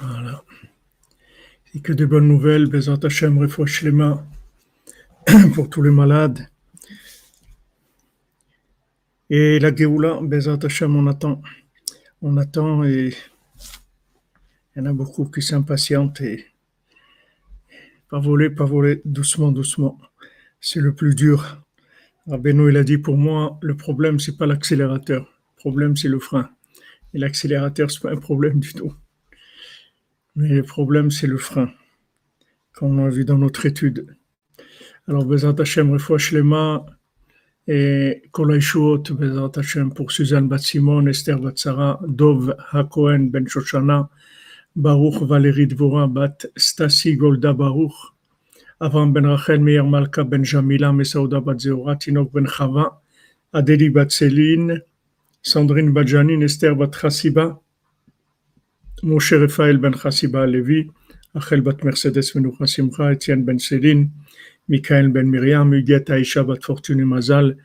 Voilà. Et que de bonnes nouvelles, Bezat refouach les mains pour tous les malades. Et la Géoula, Bezat Hashem, on attend. On attend et il y en a beaucoup qui s'impatientent et pas voler, pas voler, doucement, doucement. C'est le plus dur. Rabbeinu, il a dit pour moi, le problème, c'est pas l'accélérateur. Le problème, c'est le frein. Et l'accélérateur, c'est pas un problème du tout. Mais le problème, c'est le frein, comme on a vu dans notre étude. Alors, Bezat Hashem, refouach les mains et Kolaishuot, Bezat Hashem, pour Suzanne Batsimon, Esther Batsara, Dov Hakohen Ben Shoshana, Baruch Valérie Dvora, Bat Stasi Golda Baruch, Avam Ben Rachel Meir Malka Ben Jamila, Bat Tinok Ben Chava, Adeli Bat Sandrine Badjanin, Esther Bat Moshe Raphaël Ben Chassiba Levi, Achel Bat Mercedes Menucha Etienne Ben Céline, Michael Ben Miriam, Huguette Aïcha Bat Fortune Mazal,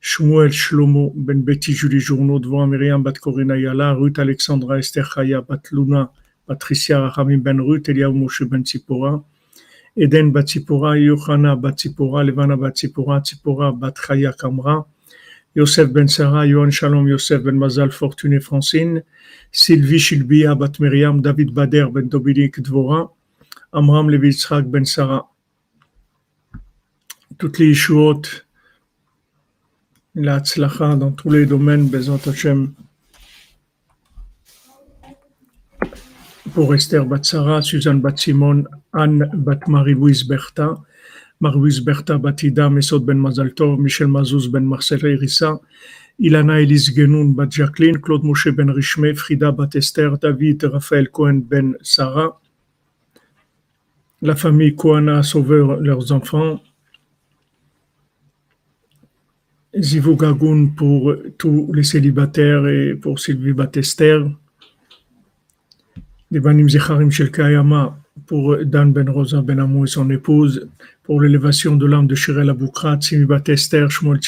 Shmuel Shlomo Ben Betty Julie Journaud, devant Myriam Bat Corina Yala, Ruth Alexandra Esther Chaya Bat Luna, Patricia Rachamim Ben Ruth, Eliaou Moshe Ben Tzipora, Eden Bat Tzipora, Yohana Bat Tzipora, Levana Bat Tzipora, Tzipora Bat Chaya Kamra, Yosef Ben Sarah, Yohan Shalom, Yosef Ben Mazal, Fortuné Francine, Sylvie Shilbia, Bat Miriam, David Bader, Ben Dominique Dvora, Amram Levi Yitzhak, Ben Sarah. Toutes les Yeshuot, la Tzlacha dans tous les domaines, Bezat Hashem. Pour Esther Bat Sarah, Suzanne Bat Simon, Anne Bat Marie-Louise Bertha, Marie-Louise Bertha Batida, Mesod Ben Mazaltov, Michel Mazouz Ben Marcel Irissa, Ilana Elise Genoun Bat Jacqueline, Claude Moshe Ben Richme, Frida Bat Esther, David Raphaël Cohen Ben Sarah, la famille Koana Sauveur, leurs enfants, Zivu Gagoun pour tous les célibataires et pour Sylvie Batester, les Banim Zecharim Shel Kayama pour Dan Ben Rosa Ben Amou et son épouse, pour l'élévation de l'âme de Shirel Aboukrat, Simi Batester, Shmuel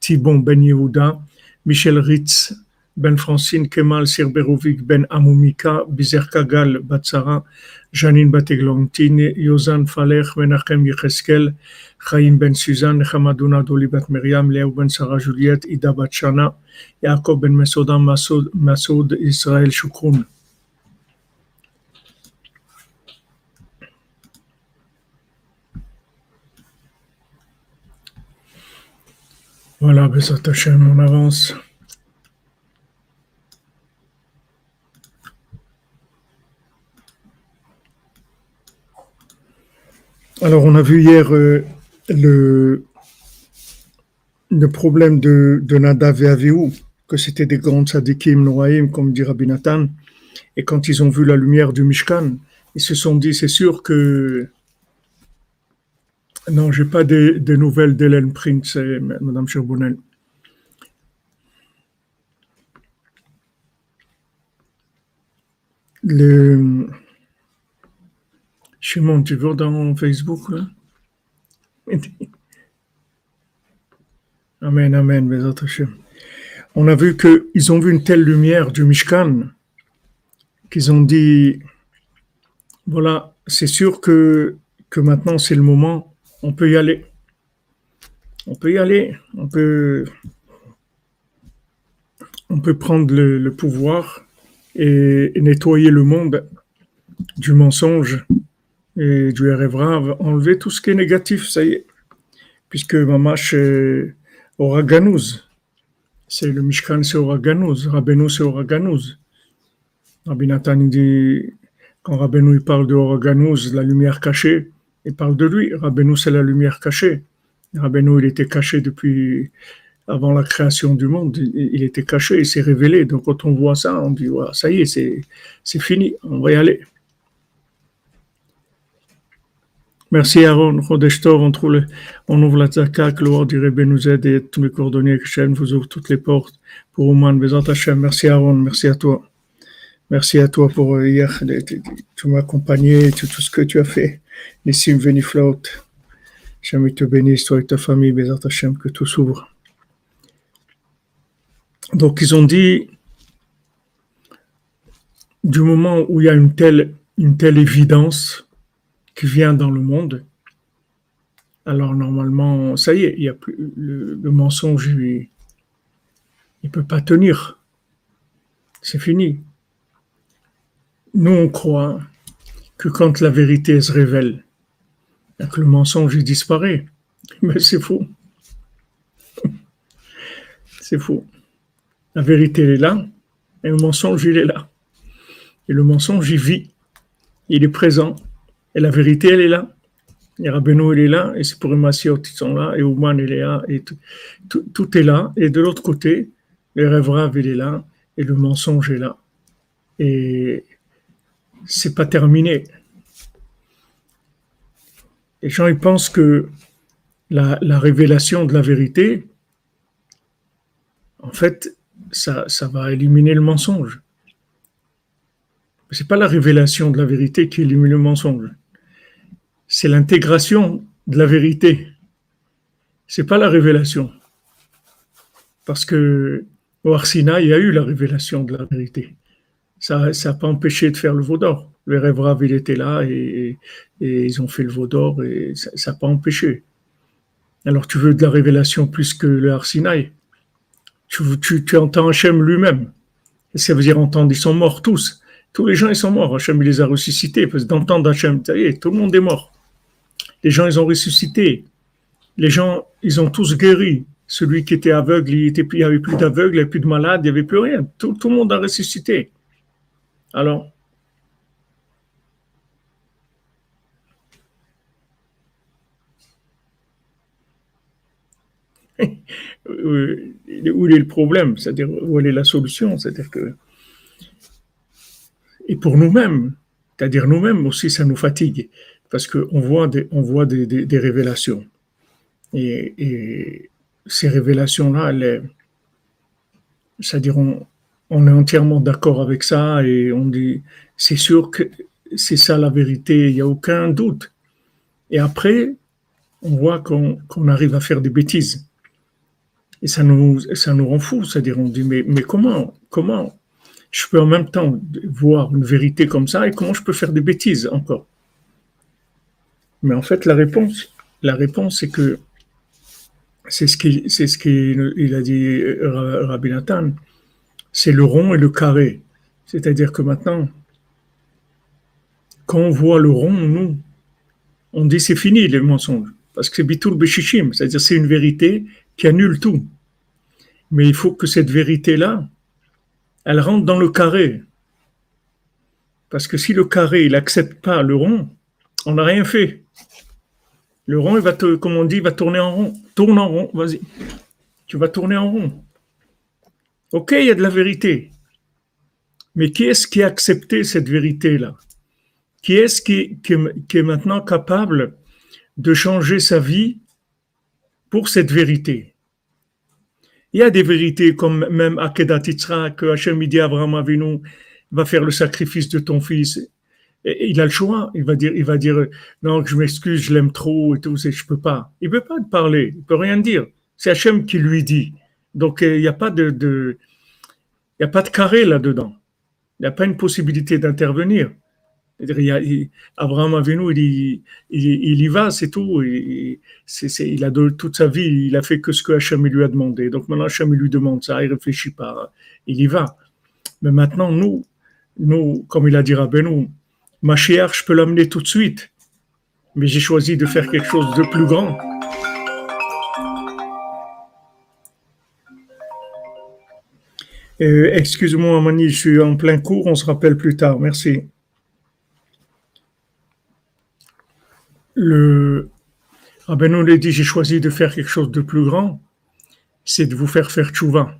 Tibon Ben Yehuda, Michel Ritz Ben Francine, Kemal Sirberovic Ben Amoumika, Bizer Kagal Batsara, Janine Bateglantine, Yozan Falech, Menachem Yecheskel, Chaim Ben Suzanne, Hamadouna Doli Bat Léo Ben Sarah Juliette, Ida Batshana, Yaakov Ben Mesoda, Masoud Israël Shukroun. Voilà, Bezat Hashem, on avance. Alors, on a vu hier euh, le, le problème de, de Nadav et Avihu, que c'était des grands tzadikim noaïm, comme dit Rabbi Nathan. Et quand ils ont vu la lumière du Mishkan, ils se sont dit, c'est sûr que... Non, j'ai pas de, de nouvelles d'Hélène Prince et Madame Cherbonnel. Le... Shimon, tu vois dans Facebook Amen, amen, Bezat Hashem. On a vu qu'ils ont vu une telle lumière du Mishkan qu'ils ont dit voilà, c'est sûr que, que maintenant c'est le moment, on peut y aller. On peut y aller, on peut, prendre le, pouvoir et, et nettoyer le monde du mensonge et du Erevra, enlever tout ce qui est négatif, ça y est. Puisque Mamash est Oraganouz. C'est le Mishkan, c'est Oraganouz. Rabbeinu, c'est Oraganouz. Rabbi Nathan dit, quand Rabbeinu il parle de Oraganouz, la lumière cachée, il parle de lui. Rabbeinu, c'est la lumière cachée. Rabbeinu, il était caché depuis avant la création du monde. Il était caché, il s'est révélé. Donc quand on voit ça, on dit, ça y est, c'est, fini, on va y aller. Merci Aaron, Chodesh Tov, on, ouvre la tzaka, que le du nous et tous mes coordonnées, que vous ouvre toutes les portes pour Ouman, Bezat Hachem. Merci Aaron, merci à toi. Merci à toi pour euh, hier, tu m'as accompagné, tout, ce que tu as fait. Nissim Veniflaut. Il te bénisse, toi et ta famille, Bezat Hachem, que tout s'ouvre. Donc ils ont dit, du moment où il y a une telle, une telle évidence qui vient dans le monde, alors normalement, ça y est, il y a plus, le, mensonge, il ne peut pas tenir. C'est fini. Nous, on croit que quand la vérité se révèle, que le mensonge disparaît. Mais c'est faux. C'est faux. La vérité, elle est là, et le mensonge, il est là. Et le mensonge, il vit. Il est présent. Et la vérité, elle est là. Et Rabbeinu, il est là, et c'est pour Massiot, ils sont là, et Ouman, il est là, et tout, est là. Et de l'autre côté, le rêve il est là, et le mensonge est là. C'est pas terminé. Les gens, ils pensent que la, la révélation de la vérité, en fait, ça, ça va éliminer le mensonge. C'est pas la révélation de la vérité qui élimine le mensonge. C'est l'intégration de la vérité. C'est pas la révélation. Parce que au Arsina, il y a eu la révélation de la vérité. Ça n'a pas empêché de faire le veau d'or. Le rêve il était là et, ils ont fait le veau d'or et ça n'a pas empêché. Alors tu veux de la révélation plus que le Arsinaï tu, entends Hachem lui-même. Ça veut dire entendre, ils sont morts tous. Tous les gens, ils sont morts. Hachem, il les a ressuscités. Parce d'entendre Hachem, tout le monde est mort. Les gens, ils ont ressuscité. Les gens, ils ont tous guéri. Celui qui était aveugle, il n'y avait plus d'aveugles, il n'y avait plus de malades, il n'y avait plus rien. Tout le monde a ressuscité. Alors, où est le problème, c'est-à-dire où est la solution, c'est-à-dire que et pour nous-mêmes, c'est-à-dire nous-mêmes aussi, ça nous fatigue parce qu'on voit des, on voit des, révélations. Et, et, ces révélations-là, c'est-à-dire on, on, est entièrement d'accord avec ça et on dit c'est sûr que c'est ça la vérité, il n'y a aucun doute. Et après, on voit qu'on arrive à faire des bêtises. Et ça nous, ça nous rend fous. C'est-à-dire, on dit, mais, mais comment, comment je peux en même temps voir une vérité comme ça et comment je peux faire des bêtises encore? Mais en fait, la réponse, la réponse, c'est que c'est ce qu'il ce a dit Rabbi Nathan, c'est le rond et le carré. C'est-à-dire que maintenant, quand on voit le rond, nous, on dit c'est fini les mensonges. Parce que c'est bitul beshishim, c'est-à-dire c'est une vérité qui annule tout. Mais il faut que cette vérité-là, elle rentre dans le carré. Parce que si le carré, il n'accepte pas le rond, on n'a rien fait. Le rond, il va te, comme on dit, va tourner en rond. Tourne en rond, vas-y. Tu vas tourner en rond. Ok, il y a de la vérité. Mais qui est-ce qui a accepté cette vérité-là? Qui est-ce qui, est maintenant capable de changer sa vie pour cette vérité? Il y a des vérités comme même Akedat que Hachem dit à Abraham Avinu va faire le sacrifice de ton fils. Il a le choix. Il va dire, il va dire, non, je m'excuse, je l'aime trop et tout, je peux pas. Il peut pas te parler. Il peut rien dire. C'est Hachem qui lui dit. Donc, il n'y a pas de, il a pas de carré là-dedans. Il n'y a pas une possibilité d'intervenir. Abraham Avinu, il, il, y va, c'est tout. Il, il a toute sa vie, il a fait que ce que Hachem lui a demandé. Donc maintenant, Hachem lui demande ça, il réfléchit pas, il y va. Mais maintenant, nous, nous, comme il a dit Rabbeinu, Mashiach, je peux l'amener tout de suite. Mais j'ai choisi de faire quelque chose de plus grand. Euh, excuse-moi, Mani, je suis en plein cours, on se rappelle plus tard. Merci. le Rabbeinu l'a dit, j'ai choisi de faire quelque chose de plus grand, c'est de vous faire faire tchouva,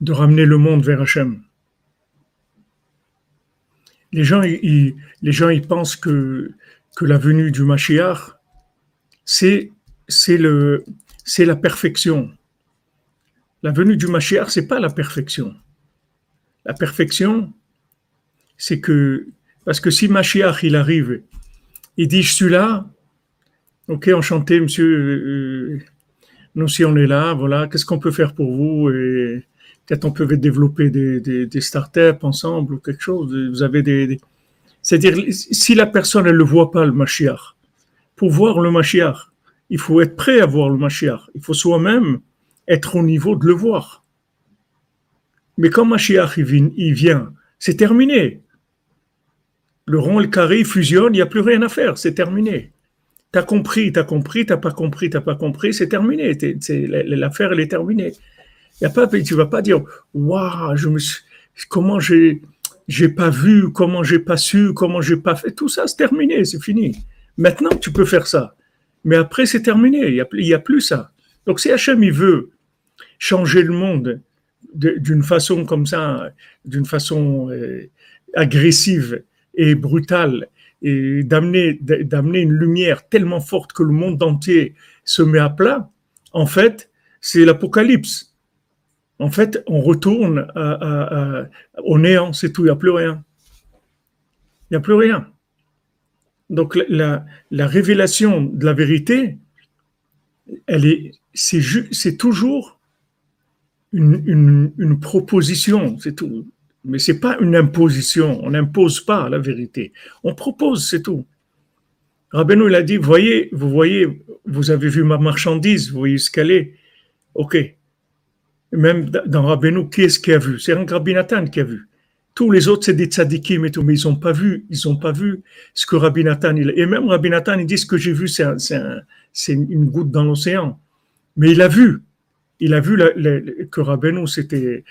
de ramener le monde vers Hachem. Les gens, ils, les gens, ils pensent que, que la venue du Mashiach, c'est la perfection. La venue du Mashiach, c'est pas la perfection. La perfection, c'est que, parce que si Mashiach, il arrive il dit, je suis là. Ok, enchanté, monsieur. Euh, nous, si on est là, voilà, qu'est-ce qu'on peut faire pour vous? Et Peut-être on peut développer des, startups ensemble ou quelque chose. Vous avez des, des... c'est-à-dire si la personne elle le voit pas le Mashiach, pour voir le Mashiach, il faut être prêt à voir le Mashiach. Il faut soi-même être au niveau de le voir. Mais quand Mashiach il vient, c'est terminé. Le rond et le carré fusionnent, il n'y a plus rien à faire, c'est terminé. T'as compris, t'as compris, t'as pas compris, t'as pas compris, c'est terminé. L'affaire, elle est terminée. Y a pas, tu vas pas dire, waouh, je me comment j'ai, j'ai pas vu, comment j'ai pas su, comment j'ai pas fait. Tout ça, c'est terminé, c'est fini. Maintenant, tu peux faire ça. Mais après, c'est terminé. Il y a, y a plus ça. Donc, si Hachem, il veut changer le monde d'une façon comme ça, d'une façon euh, agressive et brutale, et d'amener, une lumière tellement forte que le monde entier se met à plat, en fait, c'est l'apocalypse. En fait, on retourne au néant, c'est tout, il n'y a plus rien. Il n'y a plus rien. Donc la, la, révélation de la vérité, elle est, c'est toujours une, proposition, c'est tout. Mais c'est pas une imposition. On n'impose pas la vérité. On propose, c'est tout. Rabbeinu, il a dit, voyez, vous voyez, vous avez vu ma marchandise, vous voyez ce qu'elle est. OK. Même dans Rabbeinu, qui est-ce qui a vu? C'est un Rabbi qui a vu. Tous les autres, c'est des tzadikim et tout, mais ils n'ont pas vu, ils ont pas vu ce que Rabbi Nathan, il, et même Rabbi Nathan, il dit ce que j'ai vu, c'est une goutte dans l'océan. Mais il a vu il a vu que Rabbeinu, c'était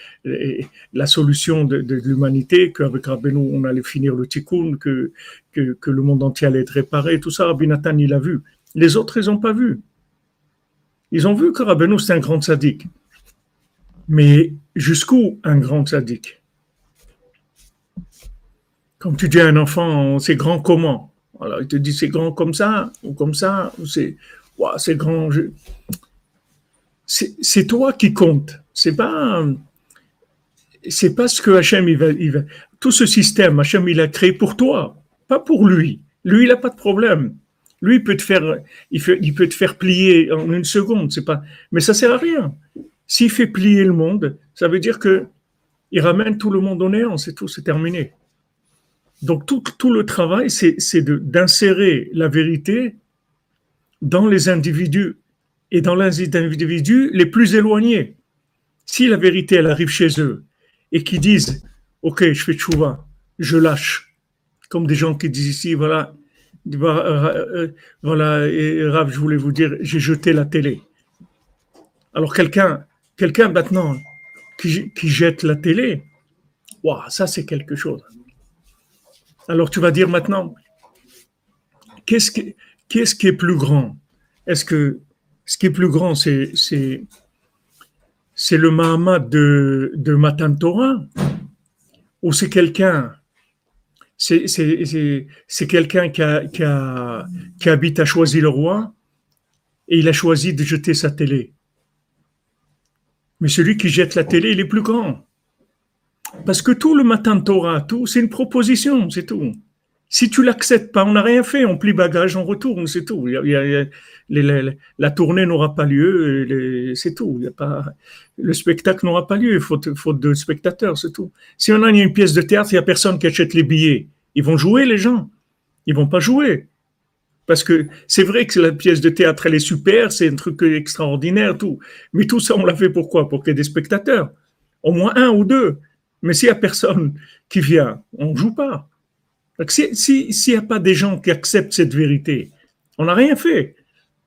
la solution de, l'humanité, qu'avec Rabbeinu, on allait finir le tikkun, que, le monde entier allait être réparé. Tout ça, Rabbi Nathan, il a vu. Les autres, ils n'ont pas vu. Ils ont vu que Rabbeinu, c'est un grand sadique. Mais jusqu'où un grand sadique? Comme tu dis à un enfant, c'est grand comment? Alors, il te dit, c'est grand comme ça, ou comme ça, ou c'est c'est grand c'est toi qui compte. C'est pas, c'est pas ce que Hachem, il va, il va, tout ce système, Hachem, il a créé pour toi, pas pour lui. Lui, il a pas de problème. Lui, il peut te faire, il, il peut te faire plier en une seconde, c'est pas, mais ça sert à rien. S'il fait plier le monde, ça veut dire que il ramène tout le monde au néant, c'est tout, c'est terminé. Donc tout, tout le travail, c'est d'insérer la vérité dans les individus et dans les individus les plus éloignés. Si la vérité, elle arrive chez eux et qui disent, OK, je fais tchouva, je lâche, comme des gens qui disent ici, voilà, euh, voilà, et Rav, je voulais vous dire, j'ai jeté la télé. Alors quelqu'un, quelqu'un maintenant qui, jette la télé, waouh, ça c'est quelque chose. Alors tu vas dire maintenant, qu'est-ce qui, qui est plus grand? Est-ce que ce qui est plus grand, c'est, le Mahamad de, de Matan Torah ou c'est quelqu'un c'est, quelqu'un qui, a, qui, a, qui habite à le roi et il a choisi de jeter sa télé. Mais celui qui jette la télé, il est plus grand. Parce que tout le Matan Torah, tout, c'est une proposition, c'est tout. Si tu l'acceptes pas, on n'a rien fait, on plie bagage, on retourne, c'est tout. la tournée n'aura pas lieu, c'est tout. Le spectacle n'aura pas lieu, faute, faute de spectateurs, c'est tout. Si on a une pièce de théâtre, il n'y a personne qui achète les billets. Ils vont jouer, les gens. Ils vont pas jouer. Parce que c'est vrai que la pièce de théâtre, elle est super, c'est un truc extraordinaire, tout. Mais tout ça, on l'a fait pourquoi? Pour qu'il y ait des spectateurs. Au moins un ou deux. Mais s'il n'y a personne qui vient, on ne joue pas. S'il si, n'y a pas des gens qui acceptent cette vérité, on n'a rien fait.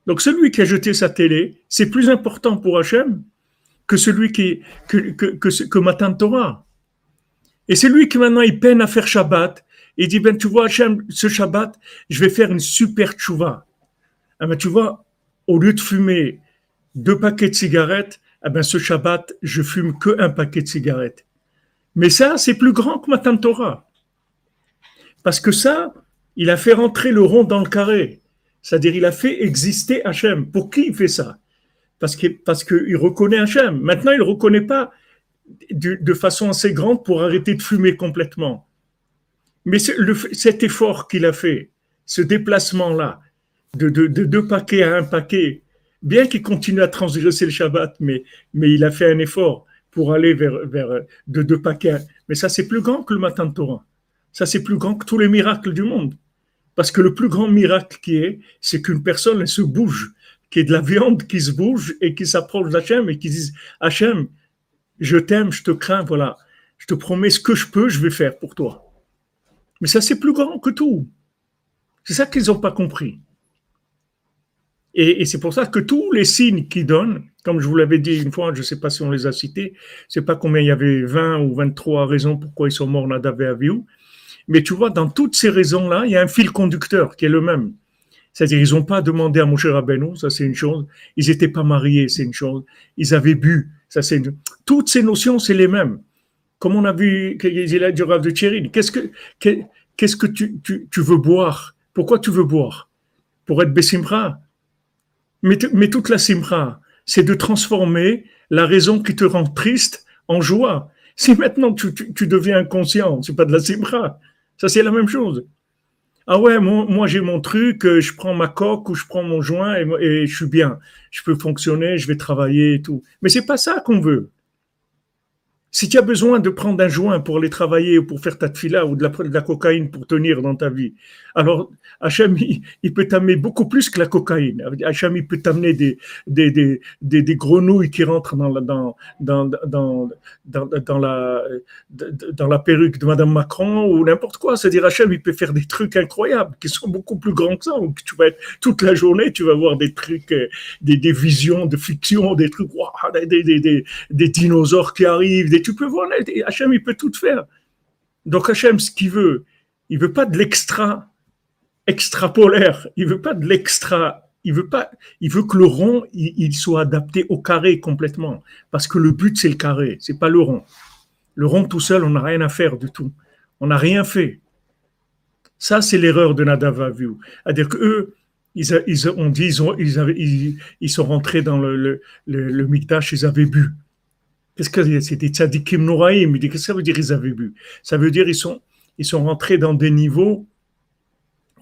Donc celui qui a jeté sa télé, c'est plus important pour Hachem que celui qui que, que, que, que Matan Torah. Et c'est lui qui maintenant il peine à faire Shabbat. Il dit ben tu vois Hachem, ce Shabbat, je vais faire une super tchouva. Ah ben tu vois, au lieu de fumer deux paquets de cigarettes, ah ben ce Shabbat, je fume que un paquet de cigarettes. Mais ça, c'est plus grand que Matan Torah. Parce que ça, il a fait rentrer le rond dans le carré. C'est-à-dire, il a fait exister Hachem. Pour qui il fait ça? Parce qu'il parce reconnaît Hachem. Maintenant, il ne reconnaît pas de, façon assez grande pour arrêter de fumer complètement. Mais cet effort qu'il a fait, ce déplacement-là, de, deux paquets à un paquet, bien qu'il continue à transgresser le Shabbat, mais, il a fait un effort pour aller vers, vers de deux paquets. Mais ça, c'est plus grand que le matin de Torah. Ça, c'est plus grand que tous les miracles du monde. Parce que le plus grand miracle qui est, c'est qu'une personne se bouge, qu'il y ait de la viande qui se bouge et qui s'approche d'Hachem et qui dise Hachem, je t'aime, je te crains, voilà. Je te promets ce que je peux, je vais faire pour toi. Mais ça, c'est plus grand que tout. C'est ça qu'ils n'ont pas compris. Et, c'est pour ça que tous les signes qu'ils donnent, comme je vous l'avais dit une fois, je ne sais pas si on les a cités, je ne sais pas combien il y avait 20 ou 23 raisons pourquoi ils sont morts Nadav et Avihu, mais tu vois, dans toutes ces raisons-là, il y a un fil conducteur qui est le même. C'est-à-dire, ils n'ont pas demandé à Moshe Rabbeinu, ça c'est une chose. Ils n'étaient pas mariés, c'est une chose. Ils avaient bu, ça c'est une... Toutes ces notions, c'est les mêmes. Comme on a vu qu'il a du Rav de Tchérine. Qu'est-ce que, qu'est-ce que tu, tu, tu, veux boire? Pourquoi tu veux boire? Pour être Bessimra mais, mais toute la Simra, c'est de transformer la raison qui te rend triste en joie. Si maintenant tu, tu, tu deviens inconscient, c'est pas de la Simra. Ça, c'est la même chose. Ah ouais, moi, j'ai mon truc, euh, je prends ma coque ou je prends mon joint et, et, je suis bien. Je peux fonctionner, je vais travailler et tout. Mais c'est pas ça qu'on veut. Si tu as besoin de prendre un joint pour aller travailler ou pour faire ta fila ou de la, cocaïne pour tenir dans ta vie, alors Hachem, il, peut t'amener beaucoup plus que la cocaïne. Hachem, il peut t'amener des, grenouilles qui rentrent dans la, perruque de Madame Macron ou n'importe quoi. C'est-à-dire, Hachem, il peut faire des trucs incroyables qui sont beaucoup plus grands que ça. Tu vas être, toute la journée, tu vas voir des trucs, euh, des, visions de fiction, des trucs, des, des, dinosaures qui arrivent. Des, tu peux voir, Hachem, il peut tout faire. Donc Hachem, ce qu'il veut, il veut pas de l'extra extrapolaire. Il veut pas de l'extra. Il veut pas. Il veut que le rond il, soit adapté au carré complètement, parce que le but c'est le carré, c'est pas le rond. Le rond tout seul, on n'a rien à faire du tout. On n'a rien fait. Ça, c'est l'erreur de Nadav Avihu. C'est-à-dire qu'eux, ils, dit, ils, ont, ils, avaient, ils, sont rentrés dans le, le, le, Mikdash, ils avaient bu. Qu'est-ce que c'est? Des tzadikim noraïm Il dit, qu'est-ce que ça veut dire? Ils avaient bu Ça veut dire ils sont, ils sont rentrés dans des niveaux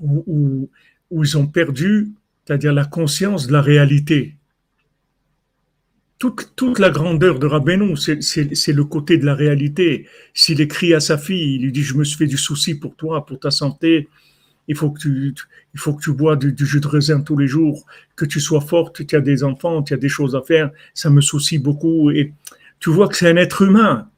où, ils ont perdu, c'est-à-dire la conscience de la réalité. Toute, toute la grandeur de Rabbeinu, c'est le côté de la réalité. S'il écrit à sa fille, il lui dit, je me suis fait du souci pour toi, pour ta santé, il faut que tu, il faut que tu bois du, du, jus de raisin tous les jours, que tu sois forte, tu as des enfants, tu as des choses à faire, ça me soucie beaucoup. Et tu vois que c'est un être humain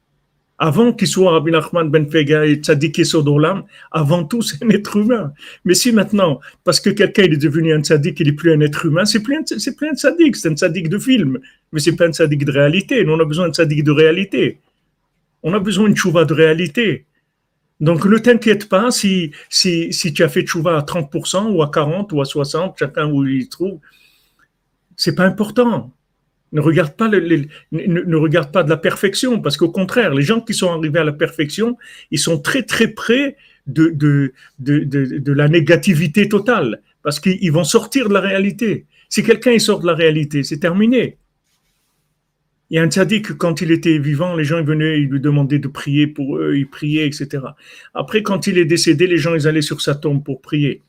avant qu'il soit Rabbi Nachman ben Fega et Tzadik Sodolam, avant tout, c'est un être humain. Mais si maintenant, parce que quelqu'un est devenu un tzaddik, il n'est plus un être humain, c'est plus plus un tzaddik, c'est un tzaddik de film, mais c'est pas un tzaddik de réalité. Nous, on a besoin de tzaddik de réalité. On a besoin de chouva de réalité. Donc, ne t'inquiète pas si, si, si tu as fait chouva à 30% ou à 40 ou à 60, chacun où il se trouve. C'est pas important. Ne regarde pas, de la perfection, parce qu'au contraire, les gens qui sont arrivés à la perfection, ils sont très très près de, de, de, de la négativité totale, parce qu'ils vont sortir de la réalité. Si quelqu'un sort de la réalité, c'est terminé. Il y a un tzaddik, quand il était vivant, les gens venaient, ils lui demandaient de prier pour eux, ils priaient, etc. Après, quand il est décédé, les gens ils allaient sur sa tombe pour prier.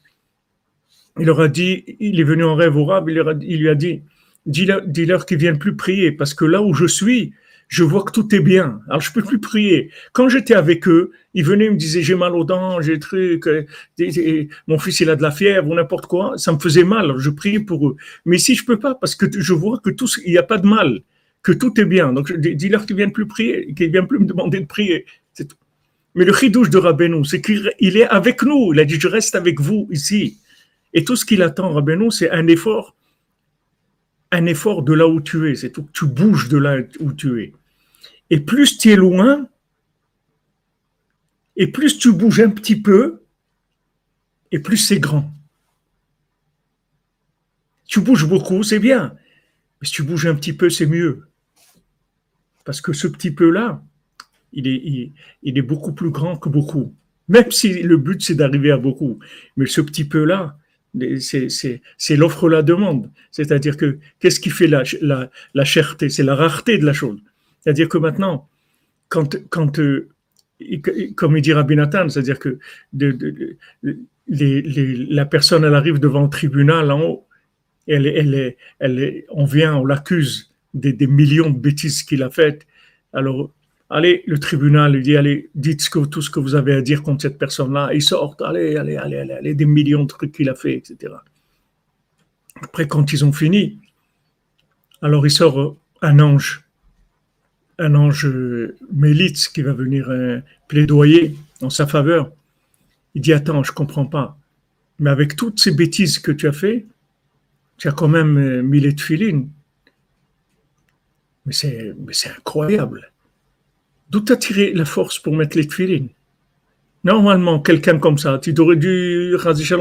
Il leur dit, il est venu en rêve au rab, il lui a dit, dis-leur qu'ils viennent plus prier, parce que là où je suis, je vois que tout est bien. Alors je peux plus prier. Quand j'étais avec eux, ils venaient ils me disaient j'ai mal aux dents, j'ai des trucs, euh, mon fils il a de la fièvre ou n'importe quoi. Ça me faisait mal. Je priais pour eux. Mais si je peux pas, parce que je vois que tout, il n'y a pas de mal, que tout est bien. Donc dis-leur qu'ils viennent plus prier, qu'ils viennent plus me demander de prier. Mais le chidouche de Rabbeinu, c'est qu'il est avec nous. Il a dit je reste avec vous ici. Et tout ce qu'il attend, Rabbeinu, c'est un effort un effort de là où tu es, c'est tout, tu bouges de là où tu es. Et plus tu es loin, et plus tu bouges un petit peu, et plus c'est grand. Tu bouges beaucoup, c'est bien, mais si tu bouges un petit peu, c'est mieux. Parce que ce petit peu-là, il est, il est beaucoup plus grand que beaucoup. Même si le but, c'est d'arriver à beaucoup. Mais ce petit peu-là, c'est l'offre-la demande. C'est-à-dire que qu'est-ce qui fait la, la, la cherté? C'est la rareté de la chose. C'est-à-dire que maintenant, quand, quand euh, comme il dit Rabbi Nathan, c'est-à-dire que la personne, elle arrive devant le tribunal en haut, elle, elle, elle, on vient, on l'accuse des, des, millions de bêtises qu'il a faites, Alors, allez, le tribunal lui dit, allez, dites tout ce que vous avez à dire contre cette personne-là. Il sort, allez, allez, allez, allez, allez, des millions de trucs qu'il a fait, etc. Après, quand ils ont fini, alors il sort un ange, un ange Mélitz qui va venir euh, plaidoyer en sa faveur. Il dit, attends, je comprends pas. Mais avec toutes ces bêtises que tu as fait, tu as quand même euh, mis les tefilines. Mais c'est, incroyable. D'où tu as tiré la force pour mettre les tefilines? Normalement, quelqu'un comme ça, tu aurais dû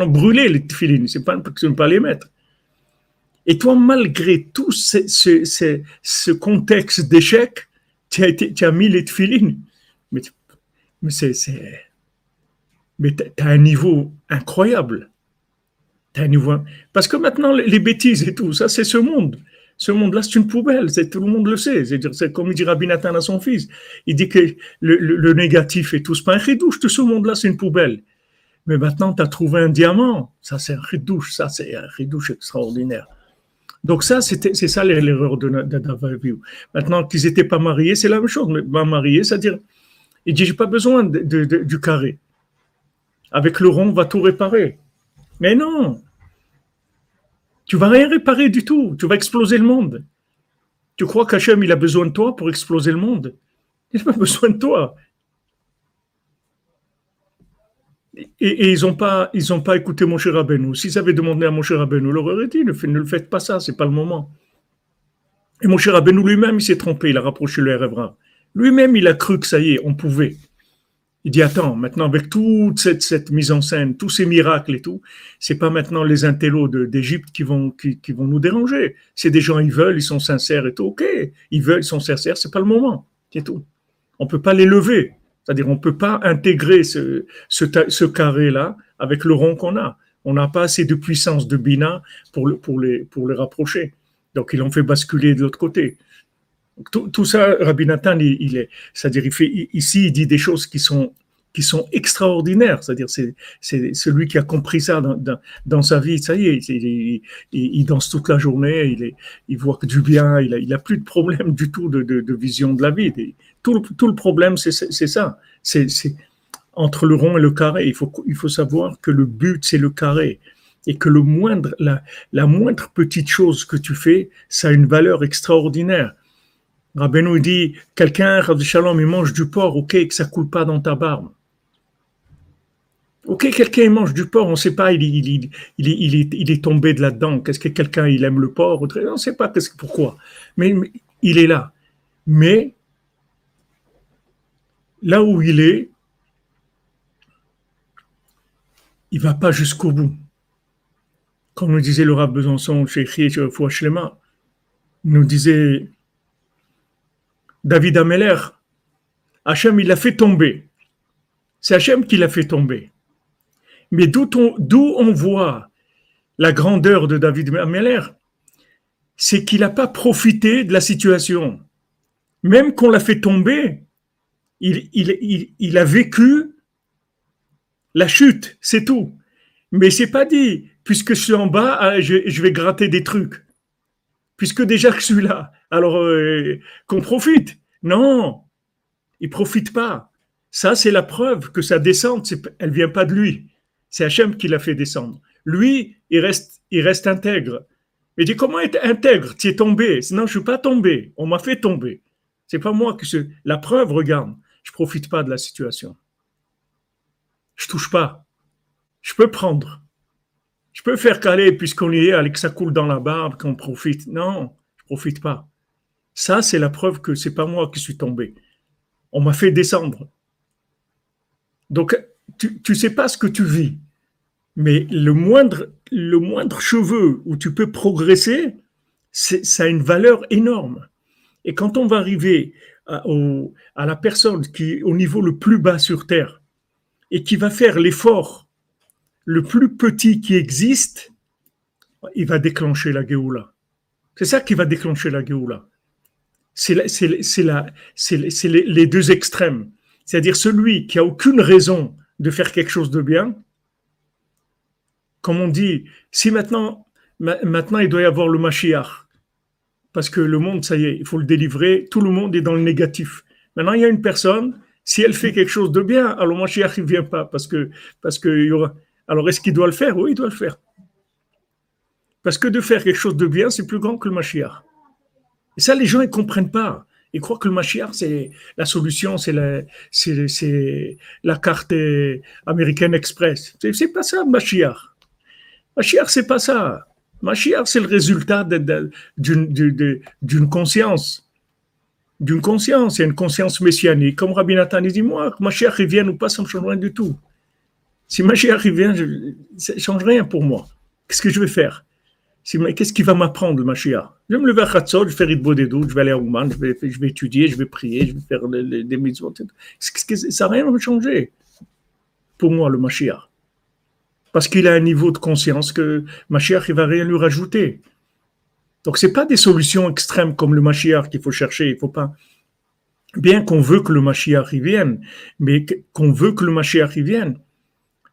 brûler les tefilines, c'est pas que ne pas les mettre. Et toi, malgré tout ce, contexte d'échec, tu as, mis les tefilines. Mais, mais c'est, mais tu as un niveau incroyable. Un parce que maintenant, les bêtises et tout, ça, c'est ce monde. Ce monde-là, c'est une poubelle, c'est, tout le monde le sait. C'est, comme il dit Rabbi Nathan à son fils. Il dit que le, négatif et tout, c'est pas un ridouche, tout ce monde-là, c'est une poubelle. Mais maintenant, tu as trouvé un diamant. Ça, c'est un ridouche, ça, c'est un ridouche extraordinaire. Donc ça, c'était, c'est ça l'erreur de, de, Maintenant qu'ils n'étaient pas mariés, c'est la même chose. Mais pas mariés, c'est-à-dire, il dit, j'ai pas besoin du carré. Avec le rond, on va tout réparer. Mais non, tu vas rien réparer du tout. Tu vas exploser le monde. Tu crois qu'Hachem, il a besoin de toi pour exploser le monde? Il n'a pas besoin de toi. Et, ils n'ont pas, pas écouté mon cher Abenou. S'ils avaient demandé à mon cher Abenou, leur aurait dit, ne, le faites pas ça, c'est pas le moment. Et mon cher Abenou lui-même, il s'est trompé, il a rapproché le RFRA. Lui-même, il a cru que ça y est, on pouvait. Il dit attends, maintenant avec toute cette, mise en scène, tous ces miracles et tout, c'est pas maintenant les intellos d'Égypte qui vont qui, vont nous déranger. C'est des gens ils veulent, ils sont sincères et tout. Ok, ils veulent, ils sont sincères, c'est pas le moment, c'est tout. On peut pas les lever, c'est-à-dire on peut pas intégrer ce carré là avec le rond qu'on a. On n'a pas assez de puissance de bina pour pour les rapprocher. Donc ils l'ont fait basculer de l'autre côté. Tout, ça, Rabbi Nathan, il, est, c'est-à-dire, il fait ici, il dit des choses qui sont qui sont extraordinaires. C'est-à-dire, c'est, c'est celui qui a compris ça dans, dans, sa vie. Ça y est, il, il, danse toute la journée, il, est, il voit que du bien, il a, il a plus de problème du tout de, de, vision de la vie. tout, le, tout le problème, c'est, c'est ça. C'est, c'est entre le rond et le carré. Il faut, il faut savoir que le but, c'est le carré. Et que le moindre, la, la moindre petite chose que tu fais, ça a une valeur extraordinaire. Rabbeinu dit, quelqu'un, Shalom, il mange du porc, ok, que ça coule pas dans ta barbe. Ok, quelqu'un mange du porc, on ne sait pas, il, il, il, il, est tombé de là-dedans. Qu'est-ce que quelqu'un, il aime le porc On ne sait pas pourquoi. Mais, il est là. Mais là où il est, il va pas jusqu'au bout. Comme nous disait le Rav Besançon chez Fouachlema, il nous disait David Ameller, Hachem, il l'a fait tomber. C'est Hachem qui l'a fait tomber. Mais d'où on, voit la grandeur de David Ameller, c'est qu'il n'a pas profité de la situation. Même qu'on l'a fait tomber, il, a vécu la chute, c'est tout. Mais c'est pas dit, puisque je suis en bas, ah, je, vais gratter des trucs. Puisque déjà que je suis là, alors euh, qu'on profite. Non, il profite pas. Ça, c'est la preuve que sa descente, elle vient pas de lui. C'est Hachem qui l'a fait descendre. Lui, il reste, il reste intègre. Il dit comment être intègre? Tu es tombé. Non, je suis pas tombé. On m'a fait tomber. C'est pas moi que c'est la preuve. Regarde, je profite pas de la situation. Je touche pas. Je peux prendre. Je peux faire caler puisqu'on y est, que ça coule dans la barbe, qu'on profite. Non, je profite pas. Ça, c'est la preuve que c'est pas moi qui suis tombé. On m'a fait descendre. Donc, tu ne sais pas ce que tu vis, mais le moindre, le moindre cheveu où tu peux progresser, ça a une valeur énorme. Et quand on va arriver à la personne qui est au niveau le plus bas sur Terre et qui va faire l'effort le plus petit qui existe, il va déclencher la Géoula. C'est ça qui va déclencher la Géoula c'est les, deux extrêmes. C'est-à-dire celui qui a aucune raison de faire quelque chose de bien, comme on dit, si maintenant, maintenant il doit y avoir le Mashiach, parce que le monde, ça y est, il faut le délivrer. Tout le monde est dans le négatif. Maintenant, il y a une personne, si elle fait quelque chose de bien, alors Mashiach, il ne vient pas, parce que, parce y aura. Alors, est-ce qu'il doit le faire? Oui, il doit le faire. Parce que de faire quelque chose de bien, c'est plus grand que le Mashiach. Et ça, les gens, ne comprennent pas. Ils croient que le Mashiach, c'est la solution, c'est la, carte américaine express. C'est, c'est pas ça, Mashiach. Mashiach, c'est pas ça. Mashiach, c'est le résultat d'une, conscience. D'une conscience, il une conscience messianique. Comme Rabbi Nathan dit, moi, Mashiach revienne ou pas, ça me change rien du tout. Si Mashiach revient, ça ne change rien pour moi. Qu'est-ce que je vais faire? Qu'est-ce qu'il va m'apprendre, le Mashiach Je vais me lever à Khatsot, je vais faire des je vais aller à Ouman, je vais, je étudier, je vais prier, je vais faire des mitzvot. Ça n'a rien changé pour moi, le Mashiach. Parce qu'il a un niveau de conscience que Mashiach, il va rien lui rajouter. Donc, ce n'est pas des solutions extrêmes comme le Mashiach qu'il faut chercher. Il faut pas. Bien qu'on veut que le Mashiach y vienne, mais qu'on veut que le Mashiach y vienne,